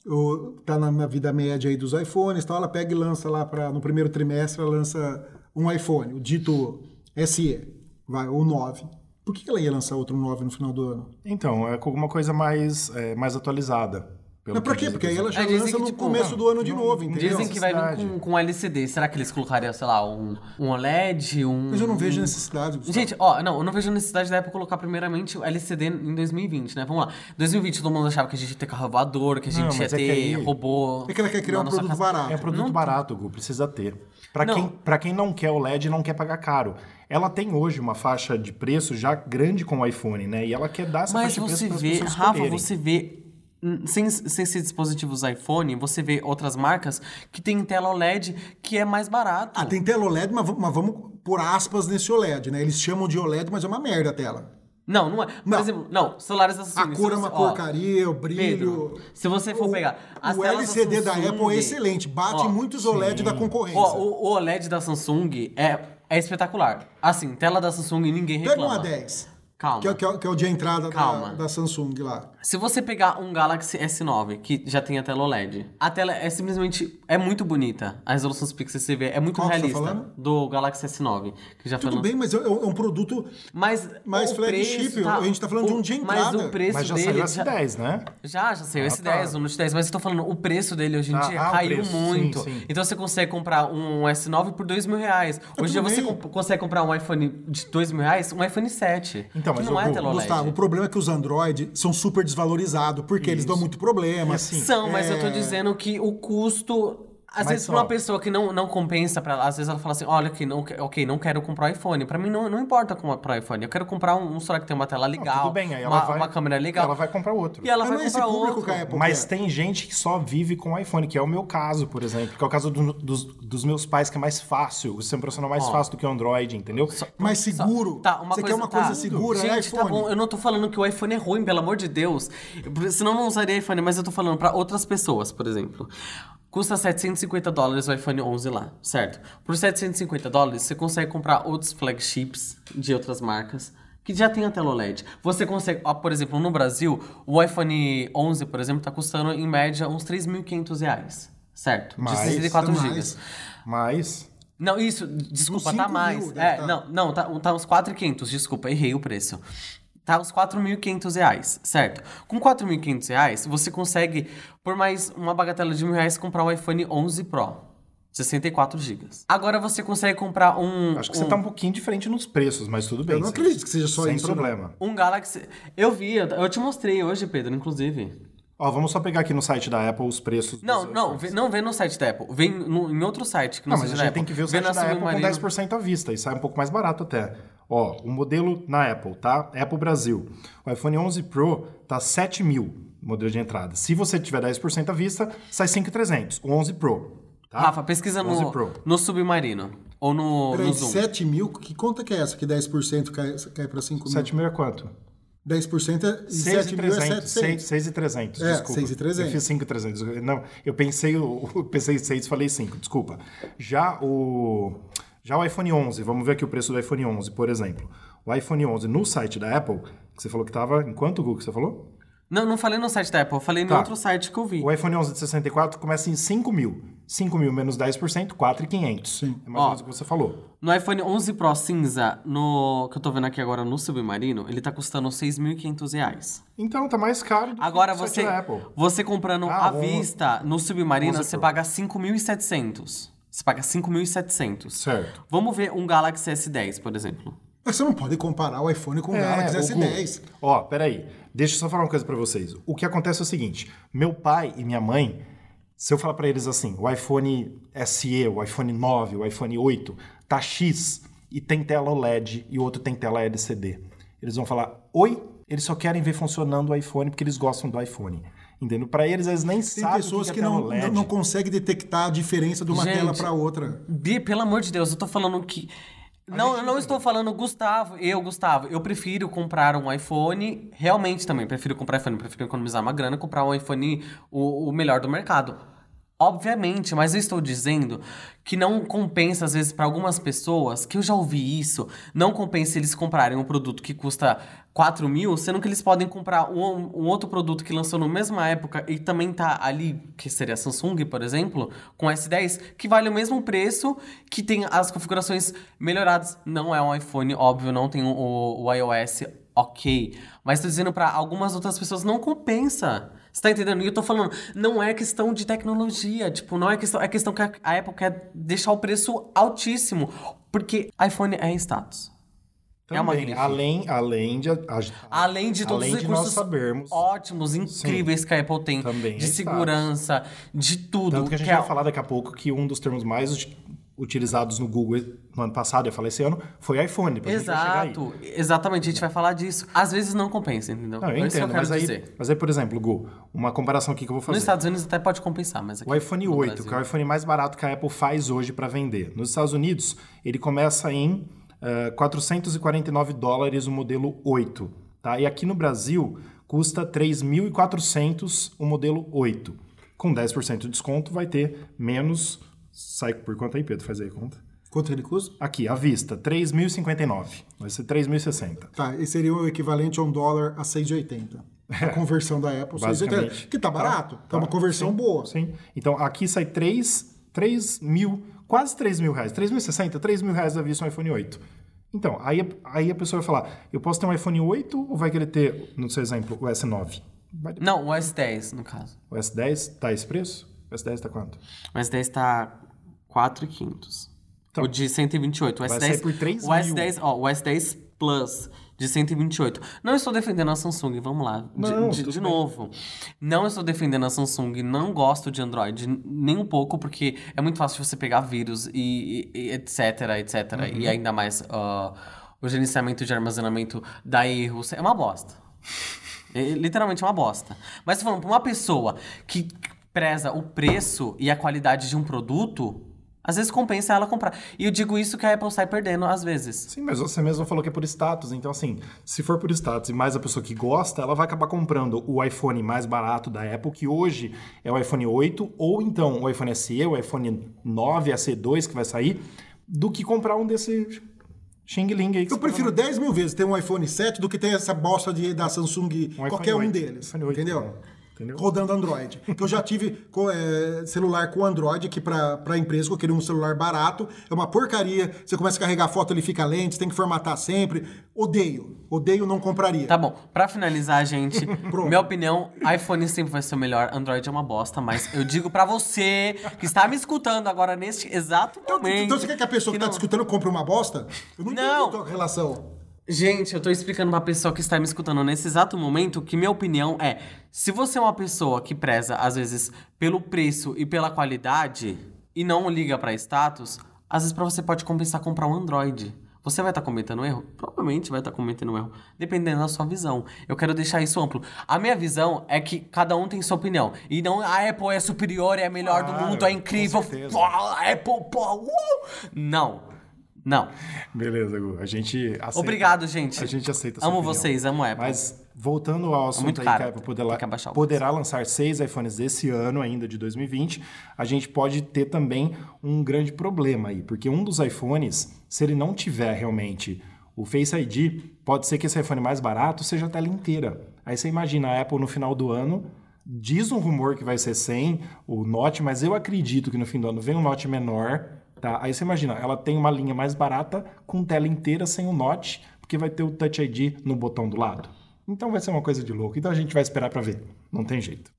O- tá na, na vida média aí dos iPhones, então ela pega e lança lá para no primeiro trimestre, ela lança um iPhone, o dito SE, vai, o 9. Por que ela ia lançar outro 9 no final do ano? Então, é com alguma coisa mais, é, mais atualizada. Pelo Mas pra quê? Porque aí ela já É, dizem lança que, no tipo, começo não, do ano de não- novo, entendeu? Dizem que vai vir com, com LCD. Será que eles colocariam, sei lá, um, um OLED, um... Mas eu não vejo necessidade. Gustavo. Gente, ó, não, eu não vejo necessidade da Apple colocar primeiramente o LCD em 2020, né? Vamos lá. 2020 todo mundo achava que a gente ia ter carro voador, que a gente Não, ia mas é ter aí- robô. É que ela quer criar um produto casa. barato. É produto Não- barato, Gu, precisa ter. Pra Não. quem, pra quem não quer o LED e não quer pagar caro. Ela tem hoje uma faixa de preço já grande com o iPhone, né? E ela quer dar essa Mas faixa de preço você para as vê, Rafa, você vê. Hum, Sem, sem esses dispositivos iPhone, você vê outras marcas que tem tela OLED que é mais barato. Ah, tem tela OLED, mas, mas vamos por aspas nesse OLED, né? Eles chamam de OLED, mas é uma merda a tela. Não, não é. Por Não. exemplo, não, celulares da A Samsung. cor é uma ó, porcaria, o brilho. Pedro, se você for O- pegar o LCD da, Samsung, Apple é excelente, bate ó, em muitos OLED da concorrência. Ó, o, o OLED da Samsung é, é espetacular. Assim, tela da Samsung ninguém Pega reclama. um A10. Calma. Que é, que é- que é o de entrada da, da Samsung lá. Se você pegar um Galaxy S9, que já tem a tela OLED, a tela é simplesmente é muito bonita. A resolução dos pixels que você vê é muito Qual que você tá realista. falando? do Galaxy S9, que já foi Tudo bem, mas é, é um produto. Mas Mais o flagship, preço a gente tá falando de um de entrada. Mas o preço Mas já dele saiu S10, né? Já, já saiu Ah, esse tá. 10, o Note 10, mas eu tô falando, o preço dele hoje em Ah, dia ah, o caiu preço, muito. sim, sim. Então você consegue comprar um S9 por dois mil reais. Hoje em dia tudo você bem. comp- consegue comprar um iPhone de dois mil reais, um iPhone 7. Então, que mas não o é tela OLED. Gustavo, o problema é que os Android são super desvalorizados, porque eles dão muito problema. Assim, São, mas eu tô É. dizendo que o custo. Às Mas vezes, pra só- uma pessoa que não, não compensa pra ela, às vezes ela fala assim: olha, aqui, não, que- ok, não quero comprar iPhone. Pra mim, não, não importa comprar iPhone. Eu quero comprar um, um celular que tem uma tela Não, legal, tudo bem, aí ela uma, vai, uma câmera legal. Ela vai comprar outro. E ela Mas vai não é comprar outro. que a Apple Mas quer. tem gente que só vive com iPhone, que é o meu caso, por exemplo. Que é o caso do- dos, dos meus pais, que é mais fácil. Você é um profissional mais Ó. fácil do que o Android, entendeu? mais seguro. Tá, uma Você coisa, quer uma tá. coisa segura, é Gente, iPhone. tá bom, eu não tô falando que o iPhone é ruim, pelo amor de Deus. Eu- Senão eu não usaria iPhone, mas eu tô falando pra outras pessoas, por exemplo. Custa 750 dólares o iPhone 11 lá, certo? Por 750 dólares, você consegue comprar outros flagships de outras marcas que já tem a tela OLED. Você consegue, por exemplo, no Brasil, o iPhone 11, por exemplo, tá custando em média uns 3.500 reais, certo? Mais, de 64 mais. GB. Mas. Não, isso, desculpa, tá 5 mil mais. deve É, tá. não, não, tá, tá uns 4.500, desculpa, errei o preço. Tá uns 4.500 reais, certo? Com 4.500 reais, você consegue, por mais uma bagatela de mil reais, comprar o iPhone 11 Pro. 64 GB. Agora você consegue comprar um... Acho que um, você tá um pouquinho diferente nos preços, mas tudo bem. Eu não acredito que seja só Sem isso. não. problema. um Galaxy... Eu vi, eu, eu te mostrei hoje, Pedro, inclusive. Ó, vamos só pegar aqui no site da Apple os preços. Não, dos não, vê, não vê no site da Apple. Vem no- em outro site que não, Não, mas a gente tem que ver o Vê site na da Apple com Submarino. 10% à vista e sai um pouco mais barato até. Ó, o modelo na Apple, tá? Apple Brasil. O iPhone 11 Pro tá 7 mil modelo de entrada. Se você tiver 10% à vista, sai 5,300, o 11 Pro. Tá? Rafa, pesquisa 11 no, Pro. no Submarino. Ou no, Peraí, no Zoom. 7 mil, que conta que é essa? Que 10% cai, cai pra 5 mil? 7 mil é quanto? 10% é, e 7 mil é 700. 6,300, É, desculpa. 6,300. Eu fiz 5,300. Não, eu pensei, o- eu pensei 6 falei 5, desculpa. Já o, já o iPhone 11, vamos ver aqui o preço do iPhone 11, por exemplo. O iPhone 11 no site da Apple, que você falou que estava, em quanto, Google, que você falou? Não, não falei no site da Apple, eu falei no Tá. outro site que eu vi. O iPhone 11 de 64 começa em 5 mil. 5 mil menos 10%, 4,500. Sim. É mais ou Ó. menos o que você falou. No iPhone 11 Pro cinza, no que eu tô vendo aqui agora no Submarino, ele tá custando 6.500 reais. Então tá mais caro do Agora que o site você, da Apple. você comprando Ah, à o- vista no Submarino, 11 você Pro. paga 5.700. Você paga 5.700. Certo. Vamos ver um Galaxy S10, por exemplo. Mas você não pode comparar o iPhone com o É, Galaxy o Gu. S10. Ó, peraí. Deixa eu só falar uma coisa pra vocês. O que acontece é o seguinte: meu pai e minha mãe, se eu falar pra eles assim, o iPhone SE, o iPhone 9, o iPhone 8, tá X e tem tela OLED e o outro tem tela LCD. Eles vão falar: "Oi?" Eles só querem ver funcionando o iPhone porque eles gostam do iPhone. Entendeu? Pra eles eles nem Tem sabem pessoas o que, que, é tela não, não, não conseguem detectar a diferença de uma Gente, tela para outra. Bi, pelo amor de Deus, eu tô falando que. Não, eu não estou falando Gustavo, eu, Gustavo. Eu prefiro comprar um iPhone, realmente também, prefiro comprar iPhone, prefiro economizar uma grana e comprar um iPhone o, o melhor do mercado. Obviamente, mas eu estou dizendo que não compensa, às vezes, para algumas pessoas, que eu já ouvi isso, não compensa eles comprarem um produto que custa 4 mil, sendo que eles podem comprar um, um outro produto que lançou na mesma época e também tá ali, que seria a Samsung, por exemplo, com S10, que vale o mesmo preço, que tem as configurações melhoradas. Não é um iPhone, óbvio, não tem o, o- iOS ok. Mas tô dizendo pra algumas outras pessoas, não compensa. Você tá entendendo? E eu tô falando, não é questão de tecnologia, tipo, não é questão, é questão que a Apple quer deixar o preço altíssimo, porque iPhone é status. É uma Também, além, além de a- Além de todos além os recursos sabermos ótimos, incríveis que a Apple tem, Também é de status. segurança, de tudo. Tanto que a gente é- vai falar daqui a pouco que um dos termos mais utilizados no Google no ano passado, eu falei esse ano, foi iPhone. Exato, exatamente, a gente vai falar disso. Às vezes não compensa, entendeu? Não, eu É entendo, eu mas aí, dizer. mas aí, por exemplo, Gu, uma comparação aqui que eu vou Nos fazer. Estados Unidos até pode compensar, mas aqui O iPhone no 8, Brasil- que é o iPhone mais barato que a Apple faz hoje para vender. Nos Estados Unidos, ele começa em eh, 449 dólares o modelo 8. Tá? E aqui no Brasil, custa 3.400 o modelo 8. Com 10% de desconto, vai ter menos... Sai por quanto aí, Pedro? Faz aí a conta. Quanto ele custa? Aqui, à vista, 3.059. Vai ser 3.060. Tá, esse seria o equivalente a um dólar a 6,80. A conversão da Apple, 6,80. Basicamente. Que tá barato, tá, uma Tá, conversão sim, boa. Sim. Então aqui sai 3, 3 mil, quase 3 mil reais. 3.060, 3 mil reais à vista um iPhone 8. Então, aí, aí a pessoa vai falar: eu posso ter um iPhone 8 ou vai querer ter, no seu exemplo, o S9? Vai- Não, o S10, no caso. O S10 tá esse preço? O S10 tá quanto? O S10 tá 4,500. Então, o de 128. O vai S10, sair por 3 o S10, ó, o S10 Plus de 128. Não estou defendendo a Samsung, vamos lá. De- Não, de, de novo. Não estou defendendo a Samsung, não gosto de Android nem um pouco, porque é muito fácil você pegar vírus e, e- e etc, etc. Uhum. E ainda mais ah, o gerenciamento de armazenamento dá erros. É uma bosta. É, literalmente é uma bosta. Mas falando, pra uma pessoa que preza o preço e a qualidade de um produto, às vezes compensa ela comprar. E eu digo isso que a Apple sai perdendo às vezes. Sim, mas você mesmo falou que é por status. Então, assim, se for por status e mais a pessoa que gosta, ela vai acabar comprando o iPhone mais barato da Apple, que hoje é o iPhone 8, ou então o iPhone SE, o iPhone 9, a C2 que vai sair, do que comprar um desse Xing Ling aí. Eu prefiro falou. 10 mil vezes ter um iPhone 7 do que ter essa bosta de, da Samsung, iPhone qualquer um 8, deles. iPhone 8, entendeu? né? Entendeu? Rodando Android. Que eu já tive é, celular com Android, que pra, pra empresa, que eu queria um celular barato, é uma porcaria. Você começa a carregar foto, ele fica lento, você tem que formatar sempre. Odeio. Odeio, não compraria. Tá bom, pra finalizar, gente, minha opinião, iPhone sempre vai ser o melhor, Android é uma bosta, mas eu digo pra você que está me escutando agora neste exato Então, momento. então você quer que a pessoa que, tá não- te escutando compre uma bosta? Eu não, Não. tua relação. Gente, eu tô explicando pra pessoa que está me escutando nesse exato momento que minha opinião é: se você é uma pessoa que preza, às vezes, pelo preço e pela qualidade e não liga pra status, às vezes pra você pode compensar comprar um Android. Você vai estar cometendo erro? Provavelmente vai estar cometendo erro, dependendo da sua visão. Eu quero deixar isso amplo. A minha visão é que cada um tem sua opinião. E não a Apple é superior, é a melhor do mundo, é incrível. Pô, a Apple, pô, uh! Não. Não. Beleza, Gu. A gente aceita. Obrigado, gente. A gente aceita Amo opinião. vocês, amo a Apple. Mas voltando ao assunto muito aí que a Apple poderá, que poderá lançar seis iPhones esse ano ainda de 2020, a gente pode ter também um grande problema aí, porque um dos iPhones, se ele não tiver realmente o Face ID, pode ser que esse iPhone mais barato seja a tela inteira. Aí você imagina a Apple no final do ano Diz um rumor que vai ser 100, o Note, mas eu acredito que no fim do ano vem um Note menor, tá? Aí você imagina, ela tem uma linha mais barata com tela inteira sem o Note, porque vai ter o Touch ID no botão do lado. Então vai ser uma coisa de louco. Então a gente vai esperar para ver. Não tem jeito.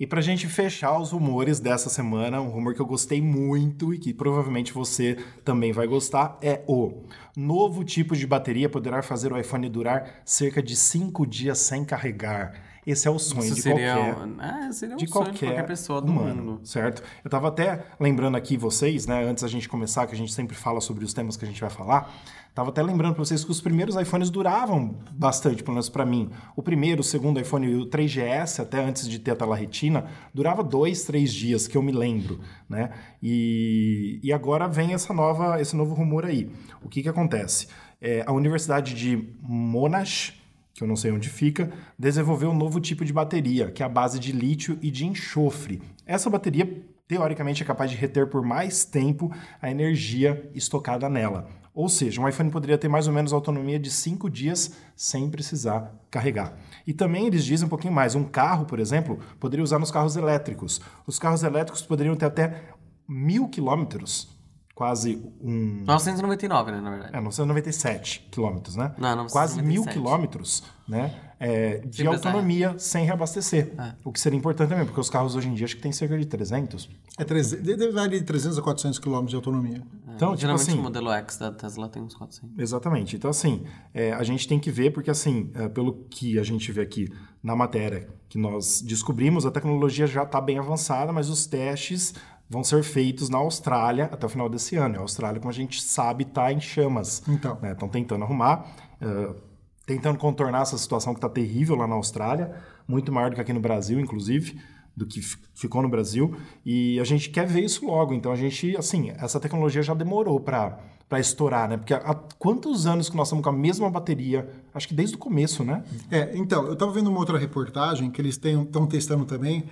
E pra gente fechar os rumores dessa semana, um rumor que eu gostei muito e que provavelmente você também vai gostar é o novo tipo de bateria poderá fazer o iPhone durar cerca de 5 dias sem carregar. Esse é o sonho Isso de seria, qualquer um- é, seria um de sonho qualquer, de qualquer pessoa do humano, mundo. certo? Eu tava até lembrando aqui vocês, né, antes da gente começar, que a gente sempre fala sobre os temas que a gente vai falar, tava até lembrando para vocês que os primeiros iPhones duravam bastante, pelo menos para mim. O primeiro, o segundo iPhone e o 3GS, até antes de ter a tela retina, durava dois, três dias, que eu me lembro, né? E, e agora vem essa nova, esse novo rumor aí. O que que acontece? É, a Universidade de Monash, que eu não sei onde fica, desenvolveu um novo tipo de bateria, que é a base de lítio e de enxofre. Essa bateria, teoricamente, é capaz de reter por mais tempo a energia estocada nela. Ou seja, um iPhone poderia ter mais ou menos autonomia de 5 dias sem precisar carregar. E também eles dizem um pouquinho mais: um carro, por exemplo, poderia usar nos carros elétricos. Os carros elétricos poderiam ter até mil quilômetros, quase um 999, né, na verdade. é, 997 quilômetros, né? Não, 997. Quase mil quilômetros, né? é, de autonomia sem reabastecer. É. O que seria importante também, porque os carros hoje em dia acho que tem cerca de 300. É 300, deve variar de 300 a 400 km de autonomia. Então, tipo Geralmente assim, o modelo X da Tesla tem uns 400. Exatamente. Então, assim, é, a gente tem que ver, porque, assim, é, pelo que a gente vê aqui na matéria que nós descobrimos, a tecnologia já está bem avançada, mas os testes vão ser feitos na Austrália até o final desse ano. E a Austrália, como a gente sabe, está em chamas. Então. Estão tentando arrumar, é, tentando contornar essa situação que está terrível lá na Austrália, muito maior do que aqui no Brasil, inclusive do que ficou no Brasil e a gente quer ver isso logo. Então a gente, assim, essa tecnologia já demorou para para estourar, né? Porque há quantos anos que nós estamos com a mesma bateria? Acho que desde o começo, né? É, então, eu estava vendo uma outra reportagem que eles estão testando também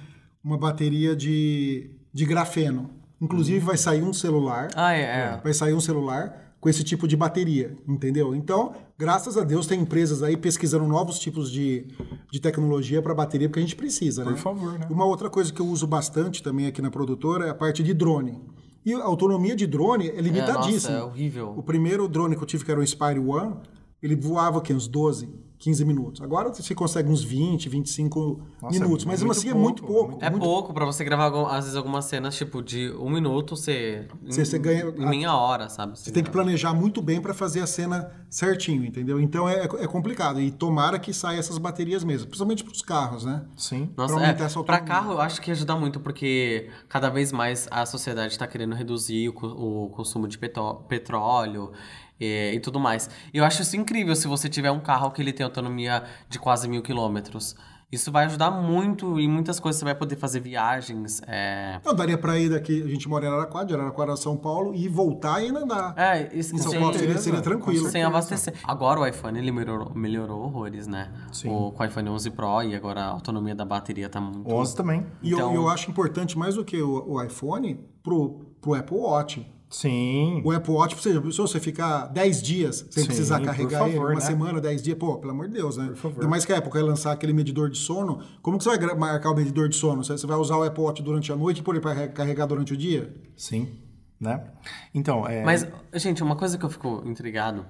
uma bateria de, de grafeno. Inclusive vai sair um celular, Ah, é. é. vai sair um celular com esse tipo de bateria, entendeu? Então, graças a Deus tem empresas aí pesquisando novos tipos de, de tecnologia para bateria porque a gente precisa, né? Por favor, né? Uma outra coisa que eu uso bastante também aqui na produtora é a parte de drone. E a autonomia de drone é É, limitadíssima. nossa, é horrível. O primeiro drone que eu tive, que era o Inspire One, ele voava aqui uns 12, 15 minutos. Agora você consegue uns 20, 25 Nossa, minutos. é Mas muito mesmo assim é muito pouco, pouco. É muito pouco pra você gravar, às vezes, algumas cenas, tipo, de um minuto, você... Você- você ganha- Em meia hora, sabe? Você tem que planejar muito bem para fazer a cena certinho, entendeu? Então é, é complicado. E tomara que saia essas baterias mesmo, principalmente para os carros, né? Sim. Nossa, pra é, aumentar essa pra autonomia. carro eu acho que ajuda muito, porque cada vez mais a sociedade tá querendo reduzir o, o consumo de petó- petróleo e, e tudo mais. E eu acho isso incrível se você tiver um carro que ele tem autonomia de quase mil quilômetros. Isso vai ajudar muito em muitas coisas. Você vai poder fazer viagens. É, Não, daria para ir daqui, a gente mora em Araraquara, de Araraquara a São Paulo, e voltar e ainda andar. é isso Em São sem- Paulo seria, seria tranquilo. Sem abastecer. Agora o iPhone ele melhorou, melhorou horrores, né? Sim. O, com o iPhone 11 Pro e agora a autonomia da bateria tá muito. 11 também. E eu, Então- eu acho importante mais do que o, o iPhone pro, pro Apple Watch. Sim. O Apple Watch, por exemplo, se você ficar 10 dias sem Sim, precisar carregar ele, favor, uma né? semana, 10 dias, pô, pelo amor de Deus, né? Por favor. Ainda mais que a Apple vai lançar aquele medidor de sono. Como que você vai marcar o medidor de sono? Você você vai usar o Apple Watch durante a noite e pôr ele para carregar durante o dia? Sim. Né? Então, é. Mas, gente, uma coisa que eu fico intrigado.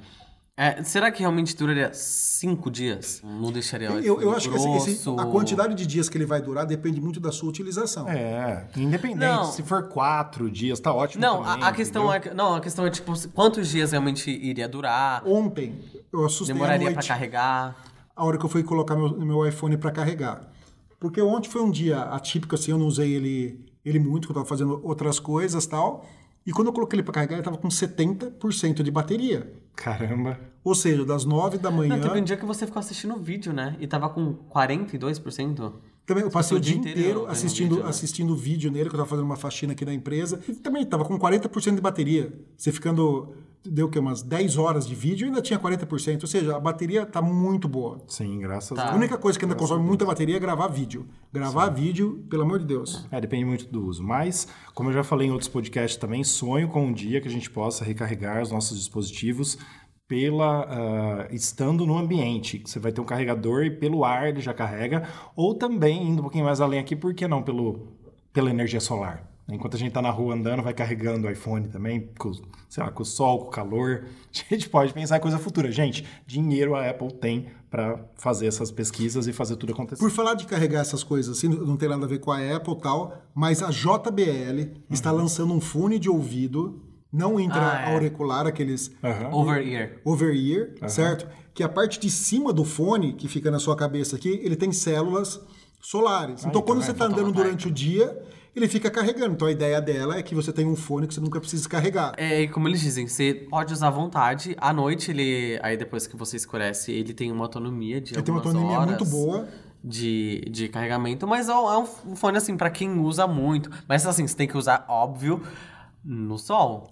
É, será que realmente duraria cinco dias? Não deixaria Eu, eu acho que esse- esse- grosso? a quantidade de dias que ele vai durar depende muito da sua utilização. É, independente. Não. Se for quatro dias, tá ótimo. Não, também, a, a questão entendeu? é, não, a questão é tipo quantos dias realmente iria durar? Ontem, eu assustei à Demoraria pra noite. carregar? a hora que eu fui colocar meu, meu iPhone para carregar. Porque ontem foi um dia atípico, assim, eu não usei ele, ele muito, que eu estava fazendo outras coisas tal. E quando eu coloquei ele para carregar, ele estava com 70% de bateria. Caramba. Ou seja, das 9 da manhã. Não, teve um dia que você ficou assistindo o vídeo, né? E tava com 42%. Também eu passei o dia inteiro vendo assistindo, vídeo, né? assistindo o vídeo nele, que eu tava fazendo uma faxina aqui na empresa. E também tava com 40% de bateria. Você ficando. Deu o quê? Umas 10 horas de vídeo e ainda tinha 40%. Ou seja, a bateria tá muito boa. Sim, graças Tá. a A Deus. única coisa que ainda consome muita bateria é gravar vídeo. Gravar vídeo, pelo amor de Deus. É, depende muito do uso. Mas, como eu já falei em outros podcasts também, sonho com um dia que a gente possa recarregar os nossos dispositivos pela ah, estando no ambiente. Você vai ter um carregador e pelo ar ele já carrega. Ou também, indo um pouquinho mais além aqui, por que não pelo, pela energia solar? Enquanto a gente está na rua andando, vai carregando o iPhone também, com, sei lá, com o sol, com o calor. A gente pode pensar em coisa futura. Gente, dinheiro a Apple tem para fazer essas pesquisas e fazer tudo acontecer. Por falar de carregar essas coisas assim, não tem nada a ver com a Apple e tal, mas a JBL está lançando um fone de ouvido, não intra Ah, é. auricular, aqueles Aham. Over ear. over-ear, certo? Que a parte de cima do fone, que fica na sua cabeça aqui, ele tem células solares. então, então quando é você está andando fotovoltaica. durante o dia, ele fica carregando. Então, a ideia dela é que você tenha um fone que você nunca precisa carregar. É, e como eles dizem, você pode usar à vontade. À noite, ele. Aí depois que você escurece, ele tem uma autonomia de Ele tem uma autonomia horas muito boa. De, de carregamento, mas é um é um fone assim pra quem usa muito. Mas assim, você tem que usar, óbvio, no sol.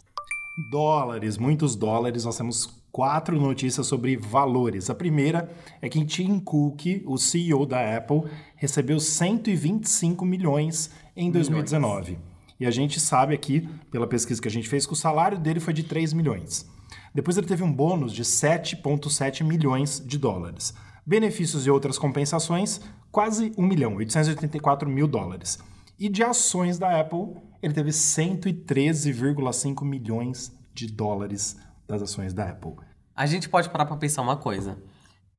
Dólares, muitos dólares. Nós temos quatro notícias sobre valores. A primeira é que Tim Cook, o CEO da Apple, recebeu 125 milhões em 2019. E a gente sabe aqui, pela pesquisa que a gente fez, que o salário dele foi de 3 milhões. Depois ele teve um bônus de 7,7 milhões de dólares. Benefícios e outras compensações, quase 1 milhão, 884 mil dólares. E de ações da Apple, ele teve 113,5 milhões de dólares das ações da Apple. A gente pode parar pra pensar uma coisa.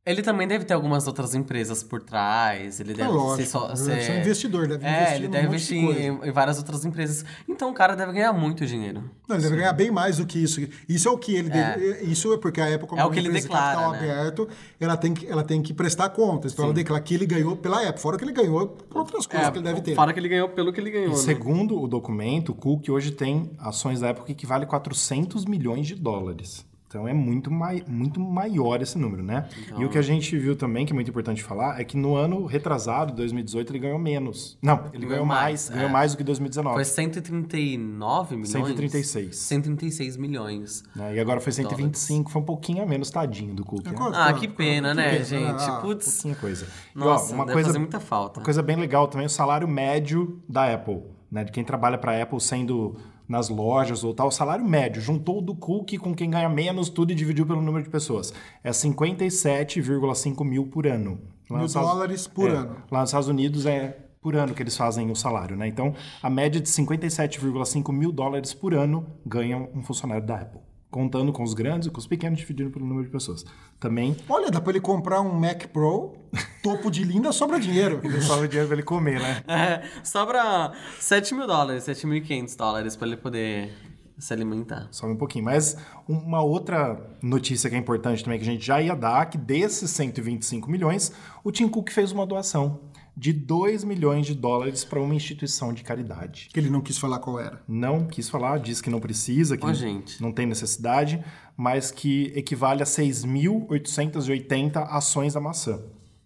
Ele também deve ter algumas outras empresas por trás. Ele É deve lógico. ser só. Deve ser- ser um investidor, deve É, investir ele num deve monte de investir coisa. em, em várias outras empresas. Então o cara deve ganhar muito dinheiro. Não, ele deve ganhar bem mais do que isso. Isso é o que ele deve. Isso é porque a Apple, como É o que ele empresa de declara, capital né? aberto, ela tem, que, ela tem que prestar contas. Então ela declara que ele ganhou pela Apple, fora que ele ganhou por outras coisas que ele deve ter. É, Fora que ele ganhou pelo que ele ganhou. E né? segundo o documento, o Cook hoje tem ações da Apple que equivale a 400 milhões de dólares. Então é muito, mai muito maior esse número, né? E o que a gente viu também, que é muito importante falar, é que no ano retrasado, 2018, ele ganhou menos. Não, ele ganhou, ganhou mais, mais, ganhou é. mais do que 2019. Foi 139 milhões? 136. 136 milhões. né? E agora foi 125, foi um pouquinho a menos, tadinho do Cook. É, né? Ah, claro, que pena, que né, pena. gente? Ah, Putz. pouquinha coisa. E, ó, Nossa, uma deve coisa, fazer muita falta. Uma coisa bem legal também, o salário médio da Apple, né? De quem trabalha para Apple sendo nas lojas ou tal, o salário médio, juntou o do Cook com quem ganha menos tudo e dividiu pelo número de pessoas. É 57,5 mil por ano. Lá Mil Estados- dólares por é, ano. Lá nos Estados Unidos é por ano que eles fazem o salário, né? Então, a média de 57,5 mil dólares por ano ganha um funcionário da Apple. Contando com os grandes e com os pequenos, dividindo pelo número de pessoas. Também Olha, dá pra ele comprar um Mac Pro, topo de linda, sobra dinheiro. sobra dinheiro pra ele comer, né? É, sobra 7 mil dólares, 7.500 dólares pra ele poder se alimentar. Sobe um pouquinho. Mas uma outra notícia que é importante também, que a gente já ia dar, que desses 125 milhões, o Tim Cook fez uma doação de 2 milhões de dólares para uma instituição de caridade. Que ele não quis falar qual era. Não quis falar, disse que não precisa, que Ô, não- gente. não tem necessidade, mas que equivale a 6.880 ações da maçã.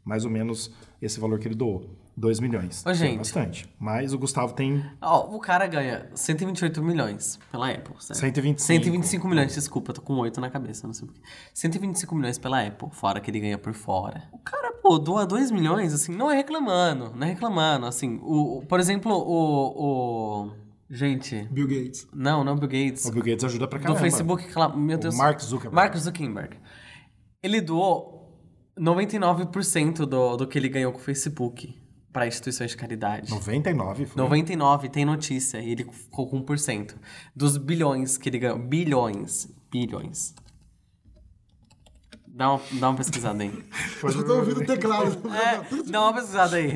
Mais ou menos esse valor que ele doou. 2 milhões. Ô, É gente. bastante. Mas o Gustavo tem Ó, o cara ganha 128 milhões pela Apple, certo? 125. 125 milhões, desculpa, tô com 8 na cabeça, não sei porquê. 125 milhões pela Apple, fora que ele ganha por fora. O cara, pô, doa 2 milhões, assim, não é reclamando, não é reclamando, assim. O, o- por exemplo, o, o... Gente... Bill Gates. Não, não Bill Gates. o Bill Gates ajuda pra do caramba. Facebook, aquela- meu O Deus. Mark Zuckerberg. Mark Zuckerberg. Ele doou 99% do, do que ele ganhou com o Facebook para instituições de caridade. 99, foi? 99, tem notícia, e ele ficou com 1%. Dos bilhões que ele ganhou. Bilhões. Bilhões. Dá uma, dá uma pesquisada aí. Eu tô ouvindo o teclado. É, dá uma pesquisada aí.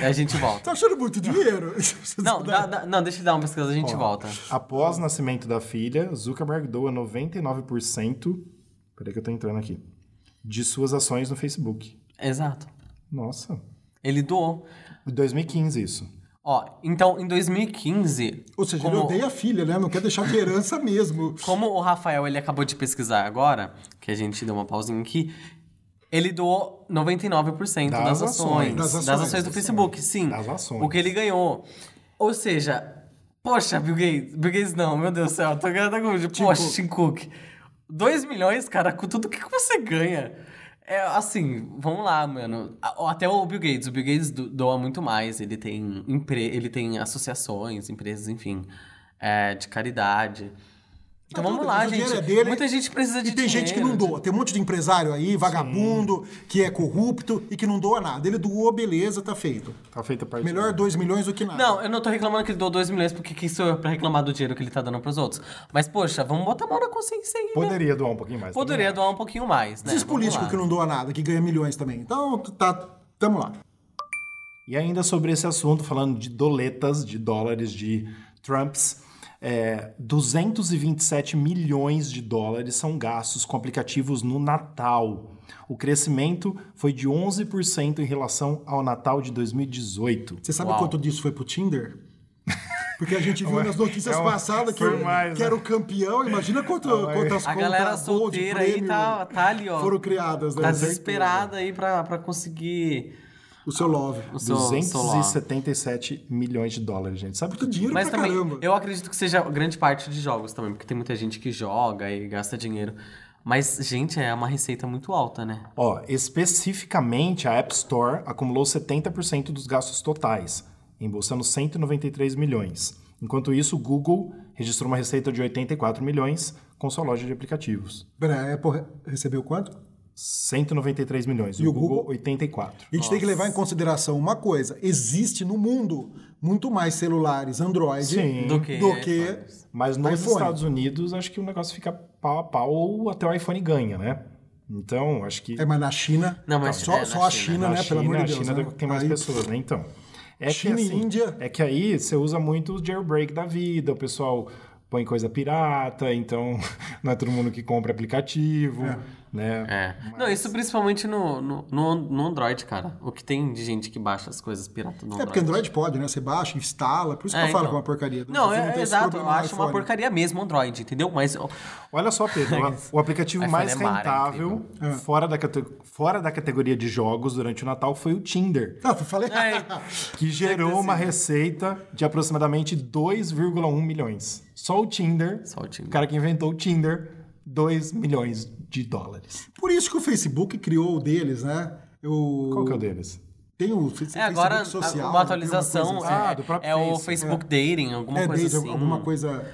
E a gente volta. Tá achando muito dinheiro? Não, dá- dá- não, deixa eu dar uma pesquisada, a gente volta. Após o nascimento da filha, Zuckerberg doa 99%. Peraí que eu tô entrando aqui. De suas ações no Facebook. Exato. Nossa. Ele doou. Em 2015 isso. Ó, então em 2015. Ou seja, como, ele odeia a filha, né? Não quer deixar de herança mesmo. Como o Rafael ele acabou de pesquisar agora, que a gente deu uma pausinha aqui, ele doou 99% das, Das ações, ações. das Das ações. ações, do Facebook, sim. Das ações. O que ele ganhou. Ou seja, poxa, Bill Gates. Bill Gates não, meu Deus do céu, tô ganhando com Poxa, Tim Cook. 2 milhões, cara, com tudo que você ganha. É assim, vamos lá, mano. Até o Bill Gates, o Bill Gates do- doa muito mais. Ele tem, empre... ele tem associações, empresas, enfim, é, de caridade. Então vamos lá, gente. dinheiro é dele. Muita gente precisa de E tem gente que não dinheiro, doa. Tem um monte de empresário aí, vagabundo, que é corrupto e que não doa nada. Ele doou, beleza, tá feito. Tá feita a parte. Melhor 2 milhões do que nada. Não, eu não tô reclamando que ele doou 2 milhões, porque quem sou eu pra reclamar do dinheiro que ele tá dando pros outros. Mas, poxa, vamos botar a mão na consciência aí, né? Poderia doar um pouquinho mais. Poderia também. doar um pouquinho mais, né? Esses Vamos políticos que não doam nada, que ganham milhões também. Então, tá, tamo lá. E ainda sobre esse assunto, falando de doletas, de dólares, de Trumps, é, 227 milhões de dólares são gastos com aplicativos no Natal. O crescimento foi de 11% em relação ao Natal de 2018. Você sabe Uau. quanto disso foi pro Tinder? Porque a gente viu nas notícias é uma- passadas que, mais, que né? era o campeão. Imagina quanto, quantas A galera solteira aí tá, tá ali, ó. foram criadas. Né? Tá desesperada aí pra, pra conseguir O seu love. o seu, seu lá. 277 milhões de dólares, gente. Sabe que dinheiro Mas pra também, caramba. eu acredito que seja grande parte de jogos também, porque tem muita gente que joga e gasta dinheiro. Mas, gente, é uma receita muito alta, né? Ó, especificamente a App Store acumulou 70% dos gastos totais, embolsando 193 milhões. Enquanto isso, o Google registrou uma receita de 84 milhões com sua loja de aplicativos. Pera, a Apple recebeu quanto? 193 milhões. E o o Google, Google? 84. A gente tem que levar em consideração uma coisa: existe no mundo muito mais celulares Android Sim. Do que. do que Mas nos iPhone. Estados Unidos, acho que o negócio fica pau a pau ou até o iPhone ganha, né? Então, acho que É, mas na China. Não, mas só, é, na só a China. China, na né? China, pelo amor de Deus. a China né? tem mais Aí- pessoas, né? Então. É China que, e assim, Índia. É que aí você usa muito o jailbreak da vida, o pessoal põe coisa pirata, então não é todo mundo que compra aplicativo, né? É. Não, isso principalmente no, no, no, Android, cara. O que tem de gente que baixa as coisas pirata no É Android. porque Android pode, né? Você baixa, instala. Por isso que É, eu falo então. que é uma porcaria. Não, Você é, tem esse exato. Eu acho uma porcaria mesmo o Android, entendeu? Mas Olha só, Pedro, o aplicativo mais é é rentável É. fora, da, cate- fora da categoria de jogos durante o Natal foi o Tinder, Ah, eu falei. É, que gerou uma receita de aproximadamente 2,1 milhões. Só o Tinder, Só o Tinder. o cara que inventou o Tinder, 2 milhões de dólares. Por isso que o Facebook criou o deles, né? Eu... Qual que é o deles? Tem o Fe- é agora Facebook social. uma atualização coisa assim. Ah, é, do próprio é o Face. Facebook Dating, alguma É, coisa desde assim. alguma coisa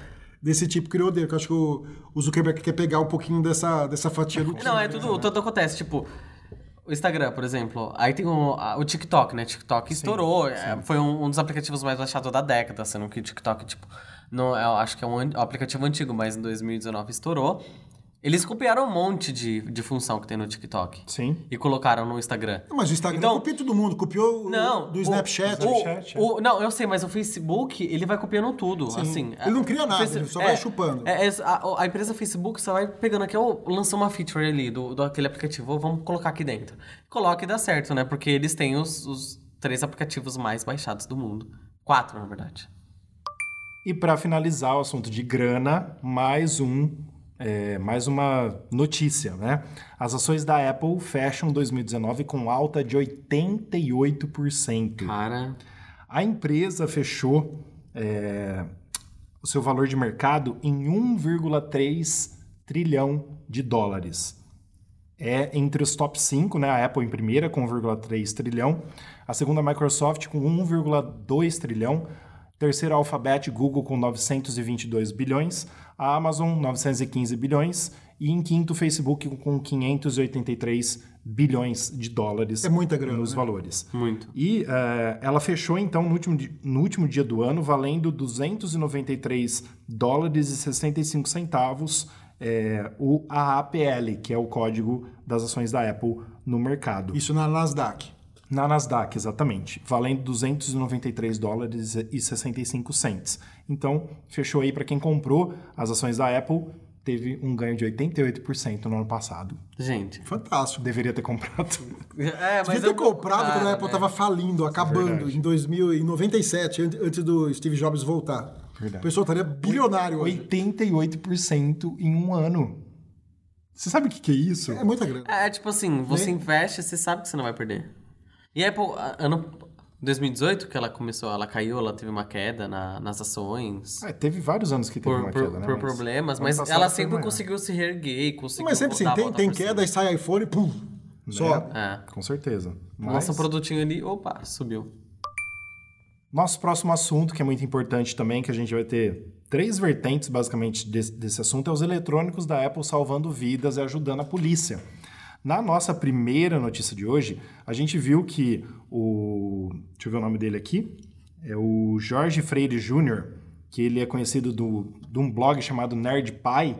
desse tipo criou dele. Que eu acho que o, o Zuckerberg quer pegar um pouquinho dessa, dessa fatia do Não, é tudo, né? tudo acontece, tipo, o Instagram, por exemplo, aí tem o, o TikTok, né? TikTok estourou, é, foi um, um dos aplicativos mais baixados da década, sendo que o TikTok, tipo, não, eu acho que é um, um aplicativo antigo, mas em 2019 estourou. Eles copiaram um monte de, de função que tem no TikTok Sim. e colocaram no Instagram. Não, Mas o Instagram Então- copia todo mundo. Copiou o- Não, do o- Snapchat. O, Snapchat, é. o- não, eu sei, mas o Facebook, ele vai copiando tudo, assim. Ele não cria o nada, Face- ele só vai chupando. É, é, a, a empresa Facebook só vai pegando aqui, lançou uma feature ali do, do aquele aplicativo, vamos colocar aqui dentro. Coloca e dá certo, né? Porque eles têm os, os três aplicativos mais baixados do mundo. Quatro, na verdade. E para finalizar o assunto de grana, mais um, é, mais uma notícia, né? As ações da Apple fecham 2019 com alta de 88%. Cara. A empresa fechou é, o seu valor de mercado em 1,3 trilhão de dólares. É entre os top 5, né? A Apple em primeira com 1,3 trilhão, a segunda a Microsoft com 1,2 trilhão, terceira a Alphabet, Google com 922 bilhões, a Amazon 915 bilhões e em quinto o Facebook com 583 bilhões de dólares É muita grana, nos né? valores. Muito. E eh, ela fechou, então, no último, no último dia do ano, valendo 293 dólares e 65 centavos eh, o AAPL, que é o código das ações da Apple no mercado. Isso na Nasdaq. Na Nasdaq, exatamente. Valendo 293 dólares e 65 cents. Então, fechou aí para quem comprou as ações da Apple, teve um ganho de 88% no ano passado. Gente. Fantástico. Deveria ter comprado. É, Devia ter é um pouco comprado quando a caro, Apple né? tava falindo, acabando, verdade. em 2000, em 97, an- antes do Steve Jobs voltar. Verdade. O pessoal estaria bilionário hoje. 88% em um ano. Você sabe o que, que é isso? É muita grana. É, tipo assim, você Nem- investe, você sabe que você não vai perder. E a Apple, ano 2018, que ela começou, ela caiu, ela teve uma queda na- nas ações. Ah, teve vários anos que teve Por, uma por- queda, né? por Mas problemas, mas ela sempre maior. conseguiu se reerguer, conseguiu Mas sempre a tem, tem queda e sai iPhone, pum, só. É. Com certeza. Mas... Lança um produtinho ali, opa, subiu. Nosso próximo assunto, que é muito importante também, que a gente vai ter três vertentes, basicamente, desse, desse assunto, é os eletrônicos da Apple salvando vidas e ajudando a polícia. Na nossa primeira notícia de hoje, a gente viu que o... Deixa eu ver o nome dele aqui. É o Jorge Freire Jr., que ele é conhecido do, de um blog chamado Nerd Pi.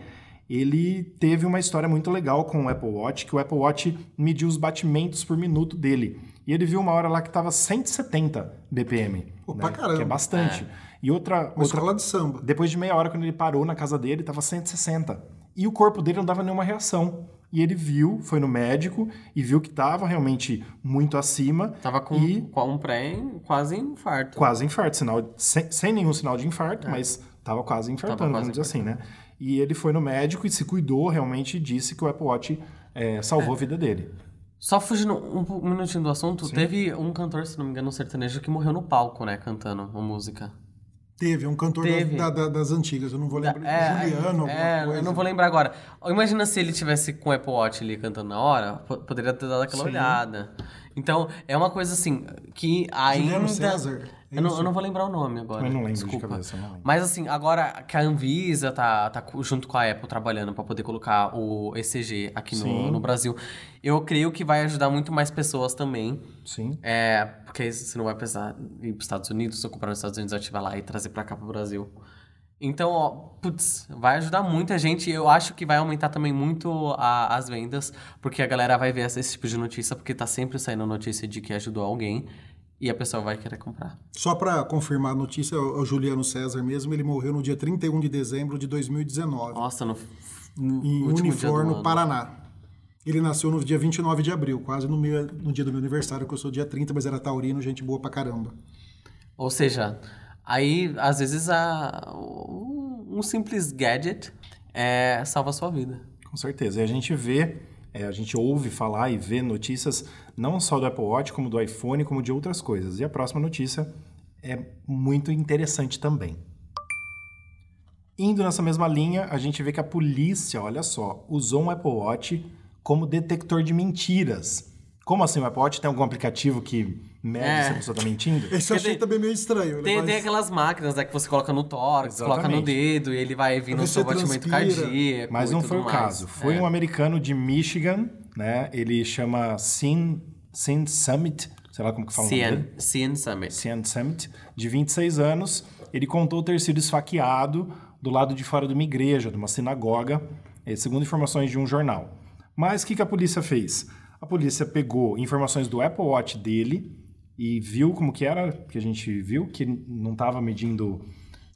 Ele teve uma história muito legal com o Apple Watch, que o Apple Watch mediu os batimentos por minuto dele. E ele viu uma hora lá que estava 170 BPM. Pô, né? pra caramba. Que é bastante. E outra, Uma outra escola de samba. depois de meia hora, quando ele parou na casa dele, estava 160. E o corpo dele não dava nenhuma reação. E ele viu, foi no médico e viu que estava realmente muito acima. Tava com, E com um pré, quase infarto. quase infarto, sinal, sem, sem nenhum sinal de infarto, mas estava quase infartando, É. Tava quase vamos dizer assim, né? E ele foi no médico e se cuidou realmente e disse que o Apple Watch eh, salvou a vida dele. Só fugindo um, minutinho do assunto, teve um cantor, se não me engano, um sertanejo, que morreu no palco, né, cantando uma música. Teve, um cantor Teve. da- da- das antigas, eu não vou lembrar. É, Juliano, é, alguma coisa. eu não vou lembrar agora. Imagina se ele tivesse com o Apple Watch ali cantando na hora, po- poderia ter dado aquela Sim. olhada. Então, é uma coisa assim, que ainda... Juliano César. é Eu não, eu não vou lembrar o nome agora. Também não lembro de desculpa. cabeça, eu não lembro. Mas assim, agora que a Anvisa tá, tá junto com a Apple trabalhando para poder colocar o ECG aqui no, no Brasil, eu creio que vai ajudar muito mais pessoas também. Sim. É, porque você não vai precisar ir para os Estados Unidos, ou comprar nos Estados Unidos, ativar lá e trazer para cá pro Brasil. Então, ó, putz, vai ajudar muita gente. Eu acho que vai aumentar também muito a- as vendas, porque a galera vai ver esse, tipo de notícia, porque tá sempre saindo notícia de que ajudou alguém e a pessoa vai querer comprar. Só para confirmar a notícia, o Juliano César mesmo, ele morreu no dia 31 de dezembro de 2019, Nossa, no, no em Unifor, no. Paraná. Ele nasceu no dia 29 de abril, quase no, meu, no dia do meu aniversário, que eu sou dia 30, mas era taurino, gente boa pra caramba. Ou seja, aí às vezes a, um, um simples gadget é, salva a sua vida. Com certeza. E a gente vê, é, a gente ouve falar e vê notícias não só do Apple Watch, como do iPhone, como de outras coisas. E a próxima notícia é muito interessante também. Indo nessa mesma linha, a gente vê que a polícia, olha só, usou um Apple Watch como detector de mentiras. Como assim? O Apple Watch tem algum aplicativo que mede É. se a pessoa está mentindo? Esse eu achei tem- também meio estranho. né? Tem, Mas tem aquelas máquinas né, que você coloca no tórax, coloca no Exatamente. dedo e ele vai no ver seu se batimento cardíaco. Mas e não tudo foi o mais. caso. Foi É. um americano de Michigan, né? Ele chama Sin, Sin Summit, sei lá como que fala o nome Summit. Cian Summit, de 26 anos. Ele contou ter sido esfaqueado do lado de fora de uma igreja, de uma sinagoga, eh, segundo informações de um jornal. Mas o que, que a polícia fez? A polícia pegou informações do Apple Watch dele e viu como que era, que a gente viu que não estava medindo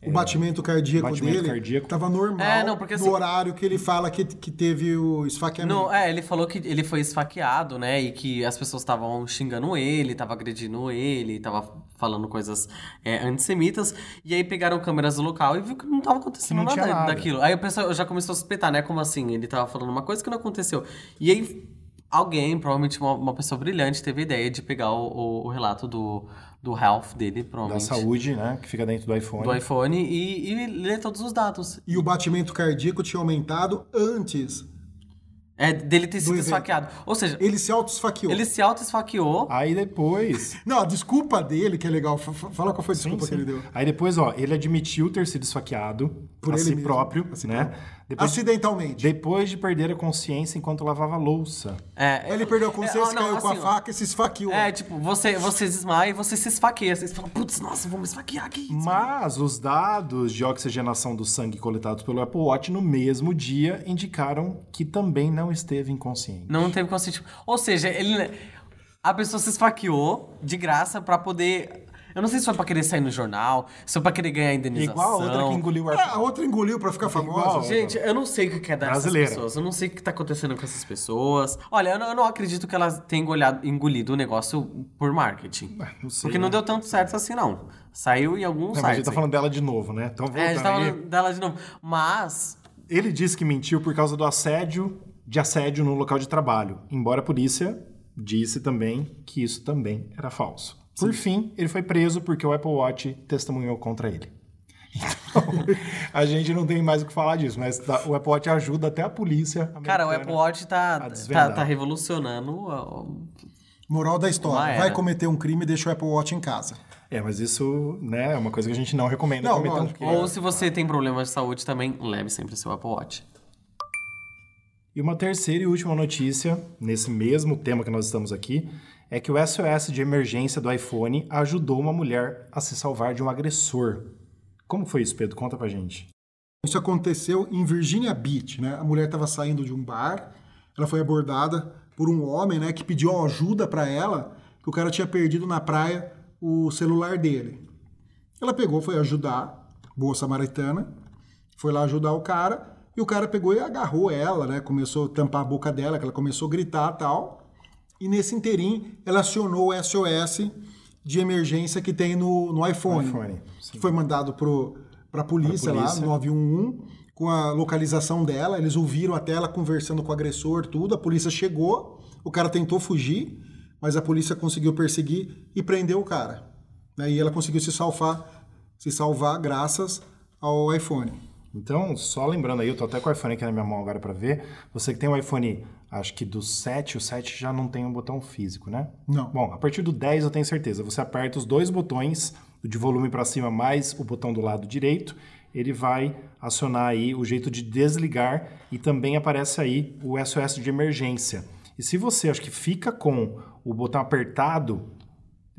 O batimento cardíaco batimento dele cardíaco. tava normal É, não, porque no assim- horário que ele fala que, que teve o esfaqueamento. Não, é, ele falou que ele foi esfaqueado, né? E que as pessoas estavam xingando ele, estavam agredindo ele, tava falando coisas é, antissemitas. E aí pegaram câmeras do local e viu que não tava acontecendo não nada, nada. daquilo. Aí o pessoal já começou a suspeitar, né? Como assim? Ele tava falando uma coisa que não aconteceu. E aí alguém, provavelmente uma, uma pessoa brilhante, teve a ideia de pegar o, o- o relato do, do health dele, da provavelmente. saúde, né? Que fica dentro do iPhone. Do iPhone e, e ler todos os dados. E o batimento cardíaco tinha aumentado antes. É, dele ter sido esfaqueado. Ou seja, Ele se auto-esfaqueou. ele se auto-esfaqueou. Aí depois Não, a desculpa dele, que é legal. Fa- fa- Fala qual foi a Sim, desculpa sim. que ele deu. Aí depois, ó, ele admitiu ter sido esfaqueado Por a ele si mesmo, próprio, a si né? próprio. Depois, Acidentalmente. depois de perder a consciência enquanto lavava a louça. É, ele perdeu a consciência, é, não, caiu com a assim, ó, faca e se esfaqueou. É, tipo, você, você desmaia e você se esfaqueia. Você fala, putz, nossa, vou me esfaquear aqui. Mas os dados de oxigenação do sangue coletados pelo Apple Watch no mesmo dia indicaram que também não esteve inconsciente. Não teve consciente. Ou seja, ele. A pessoa se esfaqueou de graça pra poder Eu não sei se foi pra querer sair no jornal, se foi pra querer ganhar indenização. Igual a outra que engoliu o É, a outra engoliu pra ficar famosa. Gente, eu não sei o que é dessas Brasileira. pessoas. Eu não sei o que tá acontecendo com essas pessoas. Olha, eu não, eu não acredito que elas tenham engolhado- engolido o negócio por marketing. não sei, Porque não né? deu tanto certo assim, não. Saiu em alguns Não, mas a gente sites. tá aí. falando dela de novo, né? Então, É, a voltando gente tá aí. falando dela de novo. Mas, Ele disse que mentiu por causa do assédio, de assédio no local de trabalho, embora a polícia disse também que isso também era falso. Por fim, ele foi preso porque o Apple Watch testemunhou contra ele. Então, a gente não tem mais o que falar disso, mas tá- o Apple Watch ajuda até a polícia. cara, o Apple Watch tá, a tá, tá revolucionando. ó, Moral da história: vai cometer um crime e deixa o Apple Watch em casa. É, mas isso né, é uma coisa que a gente não recomenda Não, cometer um crime. Ou se você tem problemas de saúde também, leve sempre seu Apple Watch. E uma terceira e última notícia, nesse mesmo tema que nós estamos aqui, é que o SOS de emergência do iPhone ajudou uma mulher a se salvar de um agressor. Como foi isso, Pedro? Conta pra gente. Isso aconteceu em Virginia Beach, né? A mulher estava saindo de um bar, ela foi abordada por um homem, né, que pediu ajuda para ela, que o cara tinha perdido na praia o celular dele. Ela pegou, foi ajudar, boa samaritana, foi lá ajudar o cara, e o cara pegou e agarrou ela, né? Começou a tampar a boca dela, que ela começou a gritar tal. E nesse inteirinho, ela acionou o SOS de emergência que tem no, no iPhone. iPhone, que foi mandado para a polícia, lá, polícia. 911, com a localização dela. Eles ouviram até ela conversando com o agressor, tudo. A polícia chegou, o cara tentou fugir, mas a polícia conseguiu perseguir e prendeu o cara. Aí ela conseguiu se salvar, se salvar graças ao iPhone. Então, só lembrando aí, eu tô até com o iPhone aqui na minha mão agora pra ver. Você que tem um iPhone, acho que do 7, o 7 já não tem um botão físico, né? Não. Bom, a partir do 10 eu tenho certeza. Você aperta os dois botões, o de volume pra cima mais o botão do lado direito, ele vai acionar aí o jeito de desligar e também aparece aí o SOS de emergência. E se você, acho que fica com o botão apertado,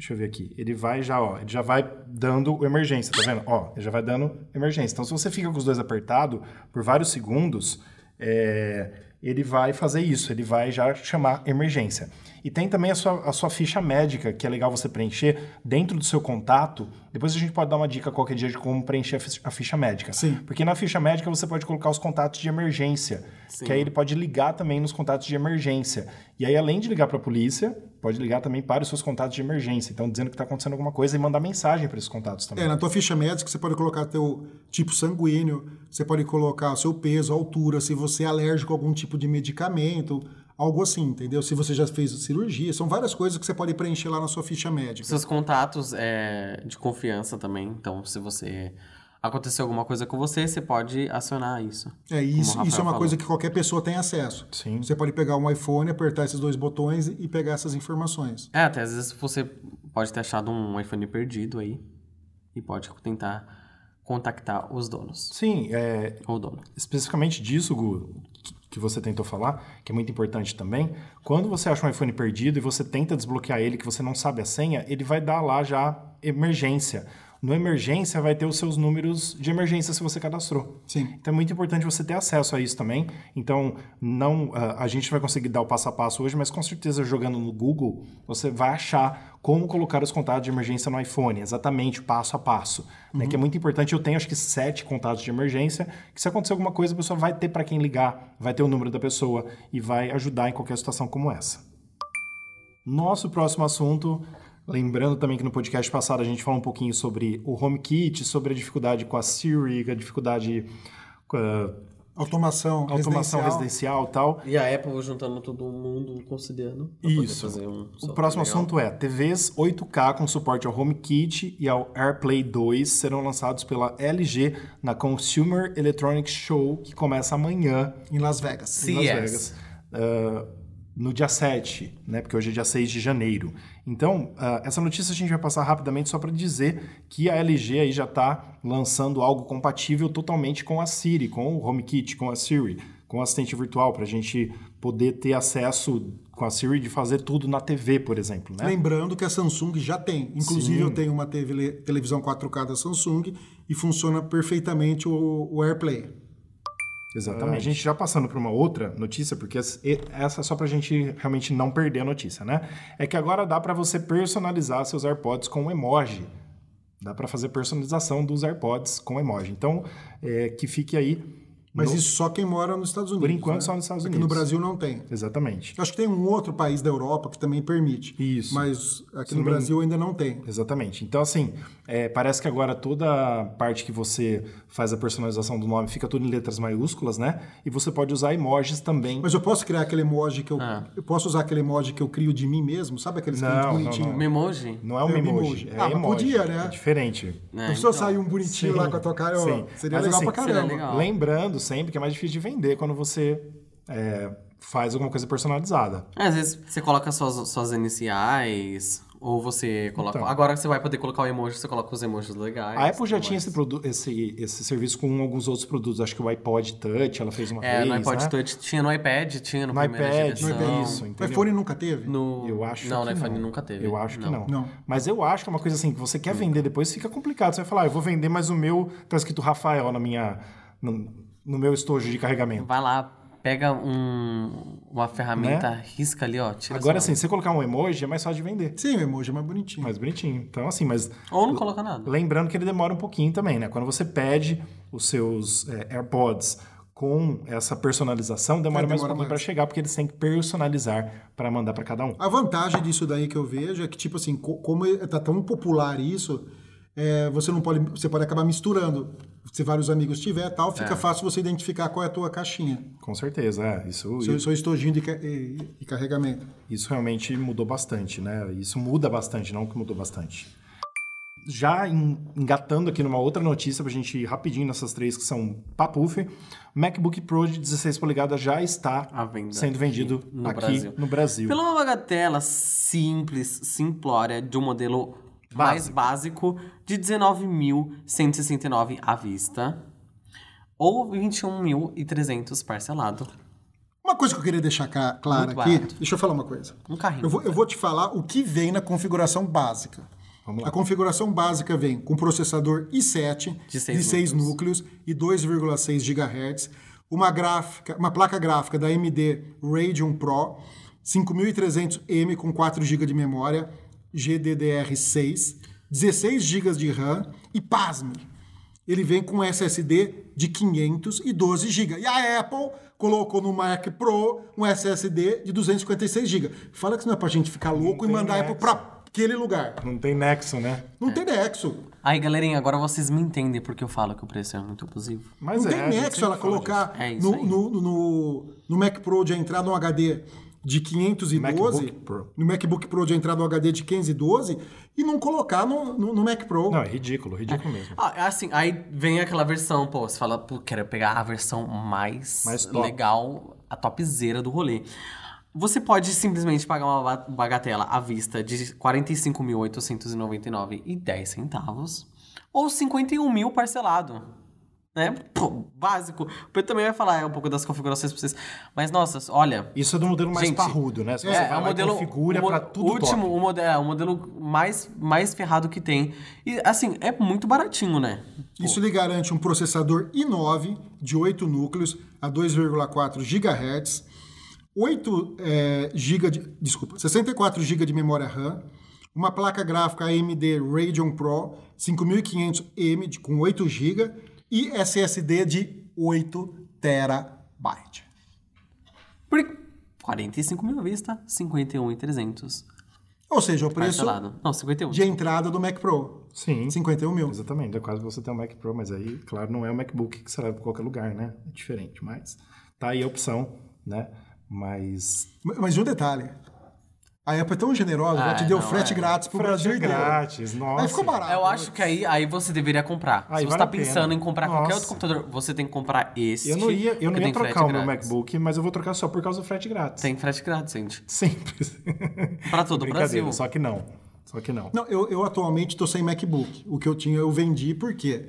Deixa eu ver aqui. Ele vai já, ó, ele já vai dando emergência, tá vendo? Ó, ele já vai dando emergência. Então, se você fica com os dois apertados por vários segundos, é, ele vai fazer isso, ele vai já chamar emergência. E tem também a sua, a sua ficha médica, que é legal você preencher dentro do seu contato. Depois a gente pode dar uma dica qualquer dia de como preencher a fi- a ficha médica. Sim. Porque na ficha médica você pode colocar os contatos de emergência, Sim. que aí ele pode ligar também nos contatos de emergência. E aí, além de ligar para a polícia, pode ligar também para os seus contatos de emergência. Então, dizendo que está acontecendo alguma coisa e mandar mensagem para esses contatos também. É, na tua ficha médica você pode colocar teu tipo sanguíneo, você pode colocar o seu peso, a altura, se você é alérgico a algum tipo de medicamento, algo assim, entendeu? Se você já fez cirurgia, são várias coisas que você pode preencher lá na sua ficha médica. Seus contatos é, de confiança também. Então, se você acontecer alguma coisa com você, você pode acionar isso. É, isso, isso é uma falou. coisa que qualquer pessoa tem acesso. Sim. Você pode pegar um iPhone, apertar esses dois botões e pegar essas informações. É, até às vezes você pode ter achado um iPhone perdido aí e pode tentar contactar os donos. Sim, é, Ou o dono. especificamente disso, Gu, que você tentou falar, que é muito importante também, quando você acha um iPhone perdido e você tenta desbloquear ele, que você não sabe a senha, ele vai dar lá já emergência. No emergência vai ter os seus números de emergência se você cadastrou. Sim. Então é muito importante você ter acesso a isso também. Então, não ah, a gente vai conseguir dar o passo a passo hoje, mas com certeza jogando no Google, você vai achar como colocar os contatos de emergência no iPhone, exatamente passo a passo. Né? Que é muito importante. Eu tenho acho que sete contatos de emergência, que se acontecer alguma coisa, a pessoa vai ter para quem ligar, vai ter o número da pessoa e vai ajudar em qualquer situação como essa. Nosso próximo assunto, lembrando também que no podcast passado a gente falou um pouquinho sobre o HomeKit, sobre a dificuldade com a Siri, a dificuldade com a Automação, automação residencial. residencial e tal. E a Apple juntando todo mundo, considerando. Isso. fazer um O próximo legal. assunto é: TVs 8K com suporte ao HomeKit e ao AirPlay 2 serão lançados pela LG na Consumer Electronics Show, que começa amanhã Em Las Vegas. Sim. em Las. Vegas. ah, no dia 7, né? Porque hoje é dia 6 de janeiro. Então, ah, essa notícia a gente vai passar rapidamente só para dizer que a LG aí já está lançando algo compatível totalmente com a Siri, com o HomeKit, com a Siri, com o assistente virtual, para a gente poder ter acesso com a Siri de fazer tudo na TV, por exemplo, né? Lembrando que a Samsung já tem. Inclusive, Sim. eu tenho uma TV televisão 4K da Samsung e funciona perfeitamente o, o AirPlay. Exatamente. a gente já passando para uma outra notícia, porque essa é só para a gente realmente não perder a notícia, né? É que agora dá para você personalizar seus AirPods com emoji. Dá para fazer personalização dos AirPods com emoji. Então, é, que fique aí mas no... isso só quem mora nos Estados Unidos. Por enquanto, né? só nos Estados Aqui Unidos. no Brasil não tem. Exatamente. Eu acho que tem um outro país da Europa que também permite. Isso. Mas aqui Se no não Brasil ainda não tem. Exatamente. Então, assim, é, parece que agora toda a parte que você faz a personalização do nome fica tudo em letras maiúsculas, né? E você pode usar emojis também. Mas eu posso criar aquele emoji que eu. Ah. Eu posso usar aquele emoji que eu crio de mim mesmo? Sabe aqueles que Não, é não, bonitinho? não. Memoji? Não é um É emoji, emoji. é Ah, emoji. podia, né? É diferente. É, Não precisa então. sair um bonitinho Sim, lá com a tua cara. sim. Seria Mas legal assim, pra caramba. legal. Lembrando sempre que é mais difícil de vender quando você é, faz alguma coisa personalizada. É, Às vezes você coloca suas, suas iniciais, ou você coloca. Então. Agora você vai poder colocar o emoji, você coloca os emojis legais. A Apple já tinha mais. esse, esse, esse serviço com alguns outros produtos. Acho que o iPod Touch, ela fez uma É, vez, no iPod né? Touch tinha no iPad, tinha no, No iPad, geração. no iPad, Não. isso, O entendeu? iPhone nunca teve. No... Eu acho Não, que no iPhone não. nunca teve. Eu acho que não. Não. Mas eu acho que é uma coisa assim, que você quer vender depois, fica complicado. Você vai falar, ah, eu vou vender, mas o meu tá escrito Rafael na minha, no, no meu estojo de carregamento. Vai lá, pega um, uma ferramenta, Né? risca ali, ó, tira Agora, assim, se você colocar um emoji, é mais fácil de vender. Sim, o emoji é mais bonitinho. Mais bonitinho. Então, assim, mas Ou não coloca nada. lembrando que ele demora um pouquinho também, né? Quando você pede os seus é, AirPods com essa personalização, demora É, mais um pouquinho para chegar, porque eles têm que personalizar para mandar para cada um. A vantagem disso daí que eu vejo é que, tipo assim, co- como tá tão popular isso, é, você não pode. Você pode acabar misturando. Se vários amigos tiver tal, fica É. fácil você identificar qual é a tua caixinha. Com certeza, é. Isso, Seu, seu estojinho de ca- e, e carregamento. Isso realmente mudou bastante, né? Isso muda bastante, não que mudou bastante. Já en- engatando aqui numa outra notícia, pra gente ir rapidinho nessas três que são papuf, MacBook Pro de 16 polegadas já está sendo vendido aqui no aqui Brasil. no Brasil. Pela uma bagatela simples, simplória, de um modelo mais básico de 19.169 à vista ou 21.300 parcelado. Uma coisa que eu queria deixar clara Muito aqui, barato. deixa eu falar uma coisa. Um carrinho. Eu vou, eu vou te falar o que vem na configuração básica. Vamos lá. A configuração básica vem com processador i7 De seis 6 núcleos. e 2,6 GHz, uma gráfica, uma placa gráfica da AMD Radeon Pro 5300M com 4 GB de memória GDDR6, 16 GB de RAM e pasme, ele vem com SSD de 512 GB. E a Apple colocou no Mac Pro um SSD de 256 GB. Fala que isso não é pra gente ficar louco e mandar a Apple nexo. pra aquele lugar. Não tem nexo, né? Não tem nexo. Aí, galerinha, agora vocês me entendem porque eu falo que o preço é muito abusivo. Mas não é, tem nexo ela colocar É no, no, no, no Mac Pro de entrar no HD de 512, MacBook Pro. no MacBook Pro de entrar no HD de 512 e não colocar no, no, no Mac Pro. Não, é ridículo, ridículo mesmo. Ah, assim, aí vem aquela versão, pô, você fala, pô, quero pegar a versão mais, Mais top. legal, a topzera do rolê. Você pode simplesmente pagar uma ba- bagatela à vista de R$ 45.899,10 centavos ou 51 mil parcelado. Né? Pô, básico. O Pedro também vai falar um pouco das configurações pra vocês. Mas, nossa, olha, Isso é do modelo mais Gente, parrudo, né? Se você é, vai é o modelo, configura o mo- pra tudo último, top. o modelo, é, o modelo mais, mais ferrado que tem. E assim, é muito baratinho, né? Isso lhe garante um processador i9 de 8 núcleos a 2,4 GHz, 8 é, GB de, desculpa, 64 GB de memória RAM, uma placa gráfica AMD Radeon Pro 5500M de- com 8 GB e SSD de 8 TB. Por 45 mil à vista, 51,300 Ou seja, o preço parcelado. Não, 51. de entrada do Mac Pro. Sim. 51 mil. Exatamente, é quase você ter um Mac Pro, mas aí, claro, não é o MacBook que você leva pra qualquer lugar, né? É diferente, mas tá aí a opção, né? Mas Mas um detalhe. A Apple é tão generosa, Ah, já te deu não, frete é. grátis pro frete Brasil inteiro. grátis, nossa. Aí ficou barato. Eu né? acho que aí, aí você deveria comprar. Aí Se você vale tá pensando em comprar qualquer Nossa. outro computador, você tem que comprar esse. Eu não ia, eu não ia trocar o meu. MacBook, mas eu vou trocar só por causa do frete grátis. Tem frete grátis, gente. Simples. Pra todo o Brasil. Só que não. Só que não. Não, eu, eu atualmente estou sem MacBook. O que eu tinha eu vendi porque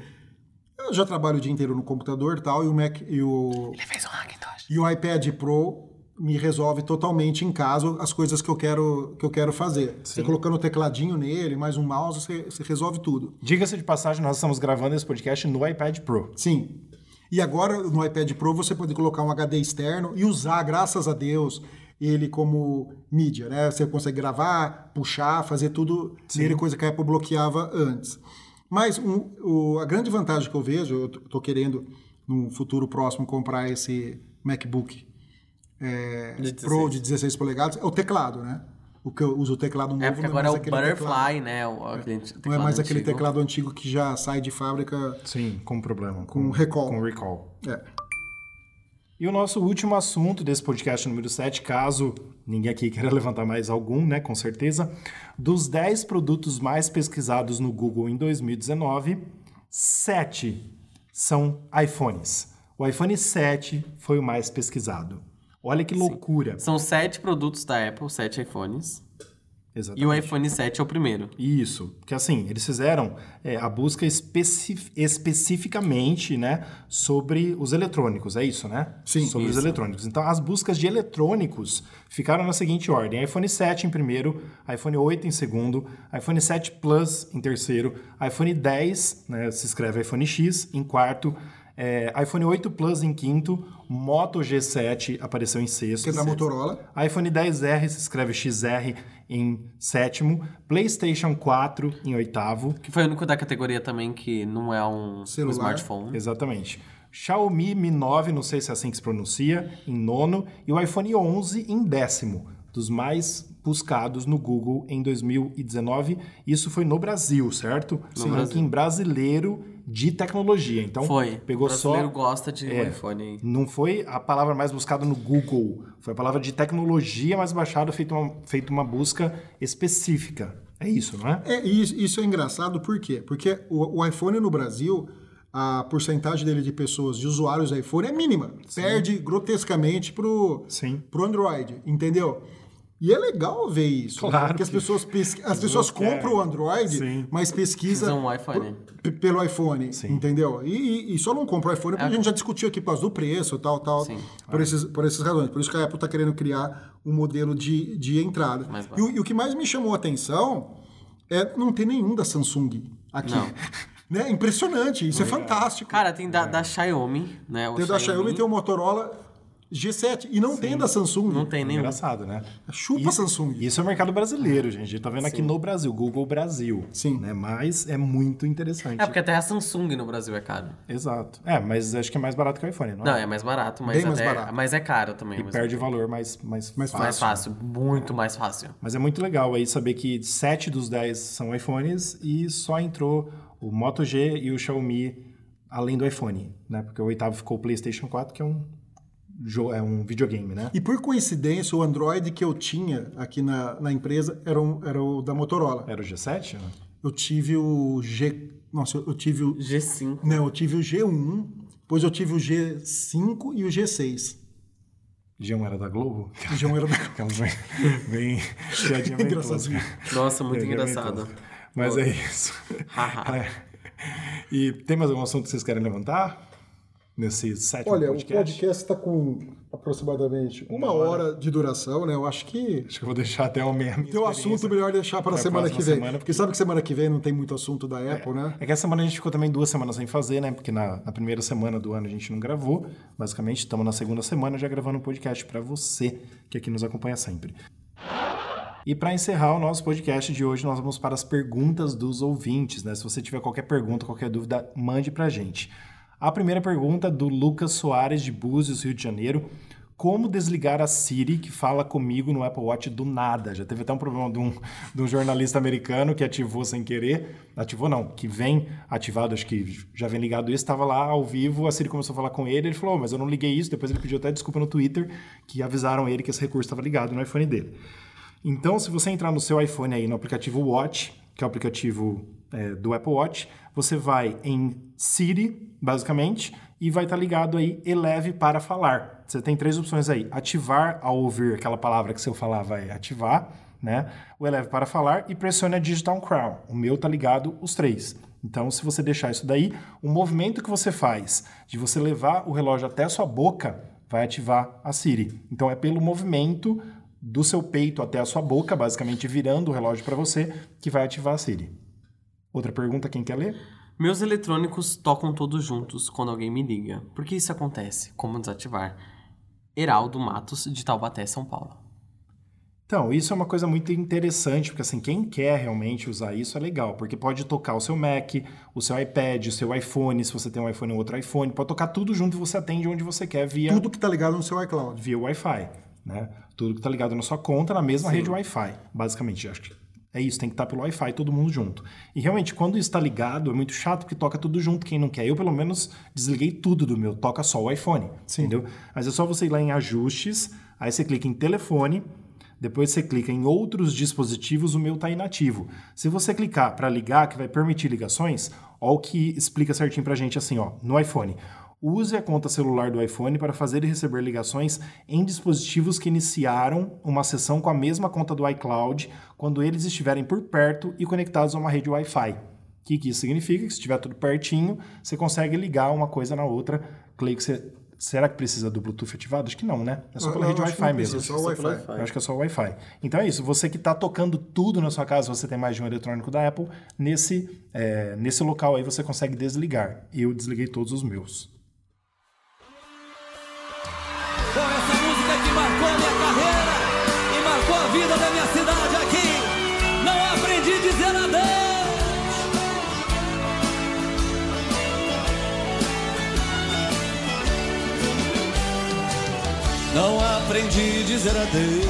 eu já trabalho o dia inteiro no computador e tal, e o Mac e o, Ele fez um Hackintosh. e o iPad Pro me resolve totalmente em casa as coisas que eu quero, que eu quero fazer. Você colocando o tecladinho nele, mais um mouse, você, você resolve tudo. Diga-se de passagem, nós estamos gravando esse podcast no iPad Pro. Sim. E agora no iPad Pro você pode colocar um HD externo e usar, graças a Deus, ele como mídia, né? Você consegue gravar, puxar, fazer tudo nele, coisa que a Apple bloqueava antes. Mas um, o- a grande vantagem que eu vejo, eu estou querendo no futuro próximo comprar esse MacBook é, De Pro 16. de 16 polegadas, é o teclado, né? O que eu uso o teclado novo É porque não agora é mais o aquele Butterfly, teclado- né? O, aquele não é mais aquele antigo. teclado antigo que já sai de fábrica. Sim, com problema. Com recall. Com recall. É. E o nosso último assunto desse podcast número 7, caso ninguém aqui queira levantar mais algum, né, com certeza, dos 10 produtos mais pesquisados no Google em 2019, 7 são iPhones. O iPhone 7 foi o mais pesquisado. Olha que loucura. São sete produtos da Apple, sete iPhones. Exatamente. E o iPhone 7 é o primeiro. Isso, porque assim, eles fizeram é, a busca especi- especificamente, né, sobre os eletrônicos, é isso, né? Sim, Sobre os isso. eletrônicos. Então, as buscas de eletrônicos ficaram na seguinte ordem: iPhone 7 em primeiro, iPhone 8 em segundo, iPhone 7 Plus em terceiro, iPhone 10, né, se escreve iPhone X, em quarto, é, iPhone 8 Plus em quinto, Moto G7 apareceu em sexto. Que é da Motorola. iPhone 10R se escreve XR em sétimo, PlayStation 4 em oitavo, Que foi o único da categoria também que não é um, um smartphone. exatamente. Xiaomi Mi 9, não sei se é assim que se pronuncia, em nono, e o iPhone 11 em décimo, dos mais buscados no Google em 2019. Isso foi no Brasil, certo? No Sim. Brasil. Ranking brasileiro de tecnologia. Então, Foi. pegou o brasileiro só gosta de É. iPhone. Não foi a palavra mais buscada no Google, foi a palavra de tecnologia mais baixada, feito uma, feito uma busca específica. É isso, não é? É, e isso, isso é engraçado por quê? Porque o, o iPhone no Brasil, a porcentagem dele de pessoas, de usuários do iPhone é mínima. Perde grotescamente pro, Sim. pro Android, entendeu? E é legal ver isso. Claro Porque as que- pessoas, pesqui- as As pessoas compram o Android, Sim. mas pesquisa Precisam um iPhone. pelo iPhone, Sim. entendeu? E, e- e só não compra o iPhone porque É. a gente já discutiu aqui por causa do preço, tal, tal, Sim. por, esses, por essas razões. Por isso que a Apple está querendo criar um modelo de, de entrada. E o, e o que mais me chamou a atenção é não ter nenhum da Samsung aqui. Não. Né? Impressionante, isso é fantástico. Cara, tem da, da Xiaomi, né? O tem da Xiaomi e tem o Motorola G7 e não tem da Samsung. Não tem nenhum. Engraçado, né? Chupa Samsung. Isso é o mercado brasileiro, gente. A gente tá vendo aqui no Brasil, Google Brasil. Sim. Né? Mas é muito interessante. É porque até a Samsung no Brasil é caro. Exato. É, mas acho que é mais barato que o iPhone, não, Não, é? é mais barato, mas, Bem mais até- barato. mas é caro também. E perde valor mais, mais, Mais fácil. mais fácil, muito mais fácil. Mas é muito legal aí saber que 7 dos 10 são iPhones e só entrou o Moto G e o Xiaomi além do iPhone, né? Porque o oitavo ficou o PlayStation 4, que é um, é um videogame, né? E por coincidência, o Android que eu tinha aqui na, na empresa era, um- era o da Motorola. Era o G7? né? Eu tive o G. Nossa, eu tive o. G5. Não, eu tive o G1, depois eu tive o G5 e o G6. G1 era da Globo? O G1 era da. Aquelas bem, bem Engraçadinho. Nossa, muito engraçado. Mas é isso. Haha. É. E tem mais algum assunto que vocês querem levantar? Nesse sétimo Olha, o podcast? podcast está com aproximadamente uma hora de duração, né? Eu acho que Acho que eu vou deixar até o mesmo. tem um assunto melhor deixar para a Pra semana que vem. semana, Porque sabe que semana que vem não tem muito assunto da Apple, né? É que essa semana a gente ficou também duas semanas sem fazer, né? Porque na, na primeira semana do ano a gente não gravou. Basicamente, estamos na segunda semana já gravando um podcast para você que aqui nos acompanha sempre. E para encerrar o nosso podcast de hoje, nós vamos para as perguntas dos ouvintes, né? Se você tiver qualquer pergunta, qualquer dúvida, mande pra gente. A primeira pergunta do Lucas Soares de Búzios, Rio de Janeiro. Como desligar a Siri que fala comigo no Apple Watch do nada? Já teve até um problema de um, de um jornalista americano que ativou sem querer. Ativou não, que vem ativado, acho que já vem ligado isso, estava lá ao vivo, a Siri começou a falar com ele, ele falou, "Oh, mas eu não liguei isso, depois ele pediu até desculpa no Twitter, que avisaram ele que esse recurso estava ligado no iPhone dele. Então, se você entrar no seu iPhone aí no aplicativo Watch, que é o aplicativo é, do Apple Watch, você vai em Siri, basicamente, e vai estar ligado aí Eleve para falar. Você tem três opções aí: ativar ao ouvir aquela palavra que se eu falar vai ativar, né? O Eleve para falar e pressione a Digital Crown. O meu tá ligado os três. Então, se você deixar isso daí, o movimento que você faz de você levar o relógio até a sua boca vai ativar a Siri. Então, é pelo movimento do seu peito até a sua boca, basicamente virando o relógio para você, que vai ativar a Siri. Outra pergunta, quem quer ler? Meus eletrônicos tocam todos juntos quando alguém me liga. Por que isso acontece? Como desativar? Heraldo Matos, de Taubaté, São Paulo. Então, isso é uma coisa muito interessante, porque assim, quem quer realmente usar isso é legal, porque pode tocar o seu Mac, o seu iPad, o seu iPhone, se você tem um iPhone ou outro iPhone, pode tocar tudo junto e você atende onde você quer via, Tudo que tá ligado no seu iCloud. via Wi-Fi, né? Tudo que tá ligado na sua conta na mesma rede Wi-Fi, basicamente. Acho que é isso, tem que estar pelo Wi-Fi todo mundo junto. E realmente, quando está ligado, é muito chato porque toca tudo junto. Quem não quer, eu pelo menos desliguei tudo do meu, toca só o iPhone, entendeu? Mas é só você ir lá em ajustes, aí você clica em telefone, depois você clica em outros dispositivos, o meu está inativo. Se você clicar para ligar, que vai permitir ligações, ó o que explica certinho para a gente assim, ó, no iPhone. Use a conta celular do iPhone para fazer e receber ligações em dispositivos que iniciaram uma sessão com a mesma conta do iCloud quando eles estiverem por perto e conectados a uma rede Wi-Fi. O que, que isso significa? Que se estiver tudo pertinho, você consegue ligar uma coisa na outra. Creio que você... Será que precisa do Bluetooth ativado? Acho que não, né? É só pela rede Wi-Fi mesmo. precisa, Só o Wi-Fi. Wi-Fi. Eu acho que é só o Wi-Fi. Então é isso. Você que está tocando tudo na sua casa, você tem mais de um eletrônico da Apple, nesse, é, nesse local aí você consegue desligar. Eu desliguei todos os meus. Não aprendi a dizer adeus.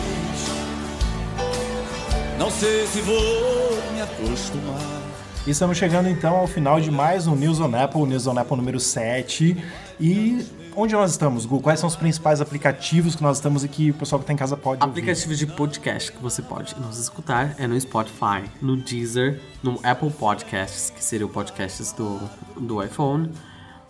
Não sei se vou me acostumar. E estamos chegando então ao final de mais um News on Apple, News on Apple número 7. E onde nós estamos, Gu? Quais são os principais aplicativos que nós estamos e que o pessoal que está em casa pode ouvir? Aplicativos de podcast que você pode nos escutar é no Spotify, no Deezer, no Apple Podcasts, que seria o podcasts do, do iPhone,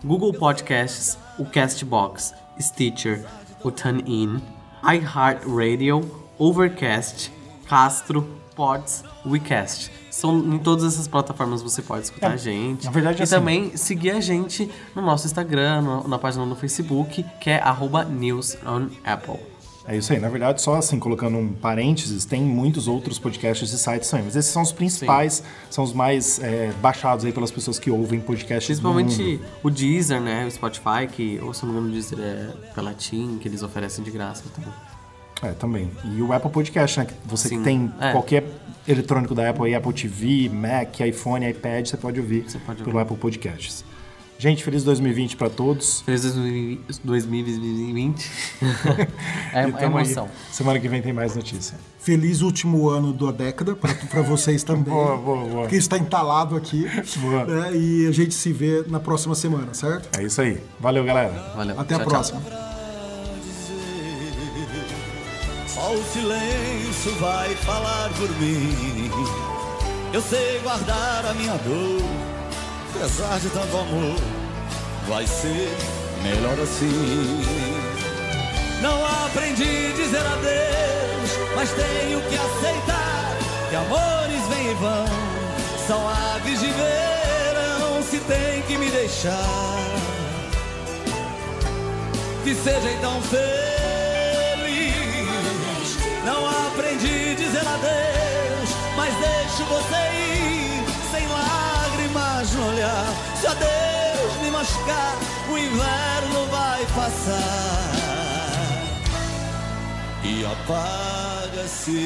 Google Podcasts, o Castbox, Stitcher, o TuneIn, iHeartRadio, Overcast, Castro, Pods, WeCast. São, em todas essas plataformas você pode escutar É, a gente. na verdade, e assim- também seguir a gente no nosso Instagram, no- na página no Facebook, que é arroba News on Apple. É isso aí. Na verdade, só assim, colocando um parênteses, tem muitos outros podcasts e sites também. Mas esses são os principais, são os mais é, baixados aí pelas pessoas que ouvem podcasts. Principalmente o Deezer, né? O Spotify, que, ou se não me engano, o Deezer é pela TIM, que eles oferecem de graça. Então. É, também. E o Apple Podcast, né? que Você que Sim. tem É. qualquer eletrônico da Apple aí, Apple TV, Mac, iPhone, iPad, você pode ouvir Você pode pelo ouvir. Apple Podcasts. Gente, feliz 2020 para todos. Feliz 2020. é, E é tamo aí. emoção. Semana que vem tem mais notícia. Feliz último ano da década para vocês também. Boa, boa, boa. Porque está entalado aqui. Boa. né? E a gente se vê na próxima semana, certo? É isso aí. Valeu, galera. Valeu. Até a Tchau, tchau. próxima. Só o silêncio vai falar por mim. Eu sei guardar a minha dor, apesar de tanto amor, vai ser melhor assim. Não aprendi a dizer adeus, mas tenho que aceitar que amores vêm e vão, são aves de verão, se tem que me deixar que seja então feliz. Não aprendi a dizer adeus, mas deixo você ir Se adeus me machucar, o inverno vai passar e apaga a cicatriz.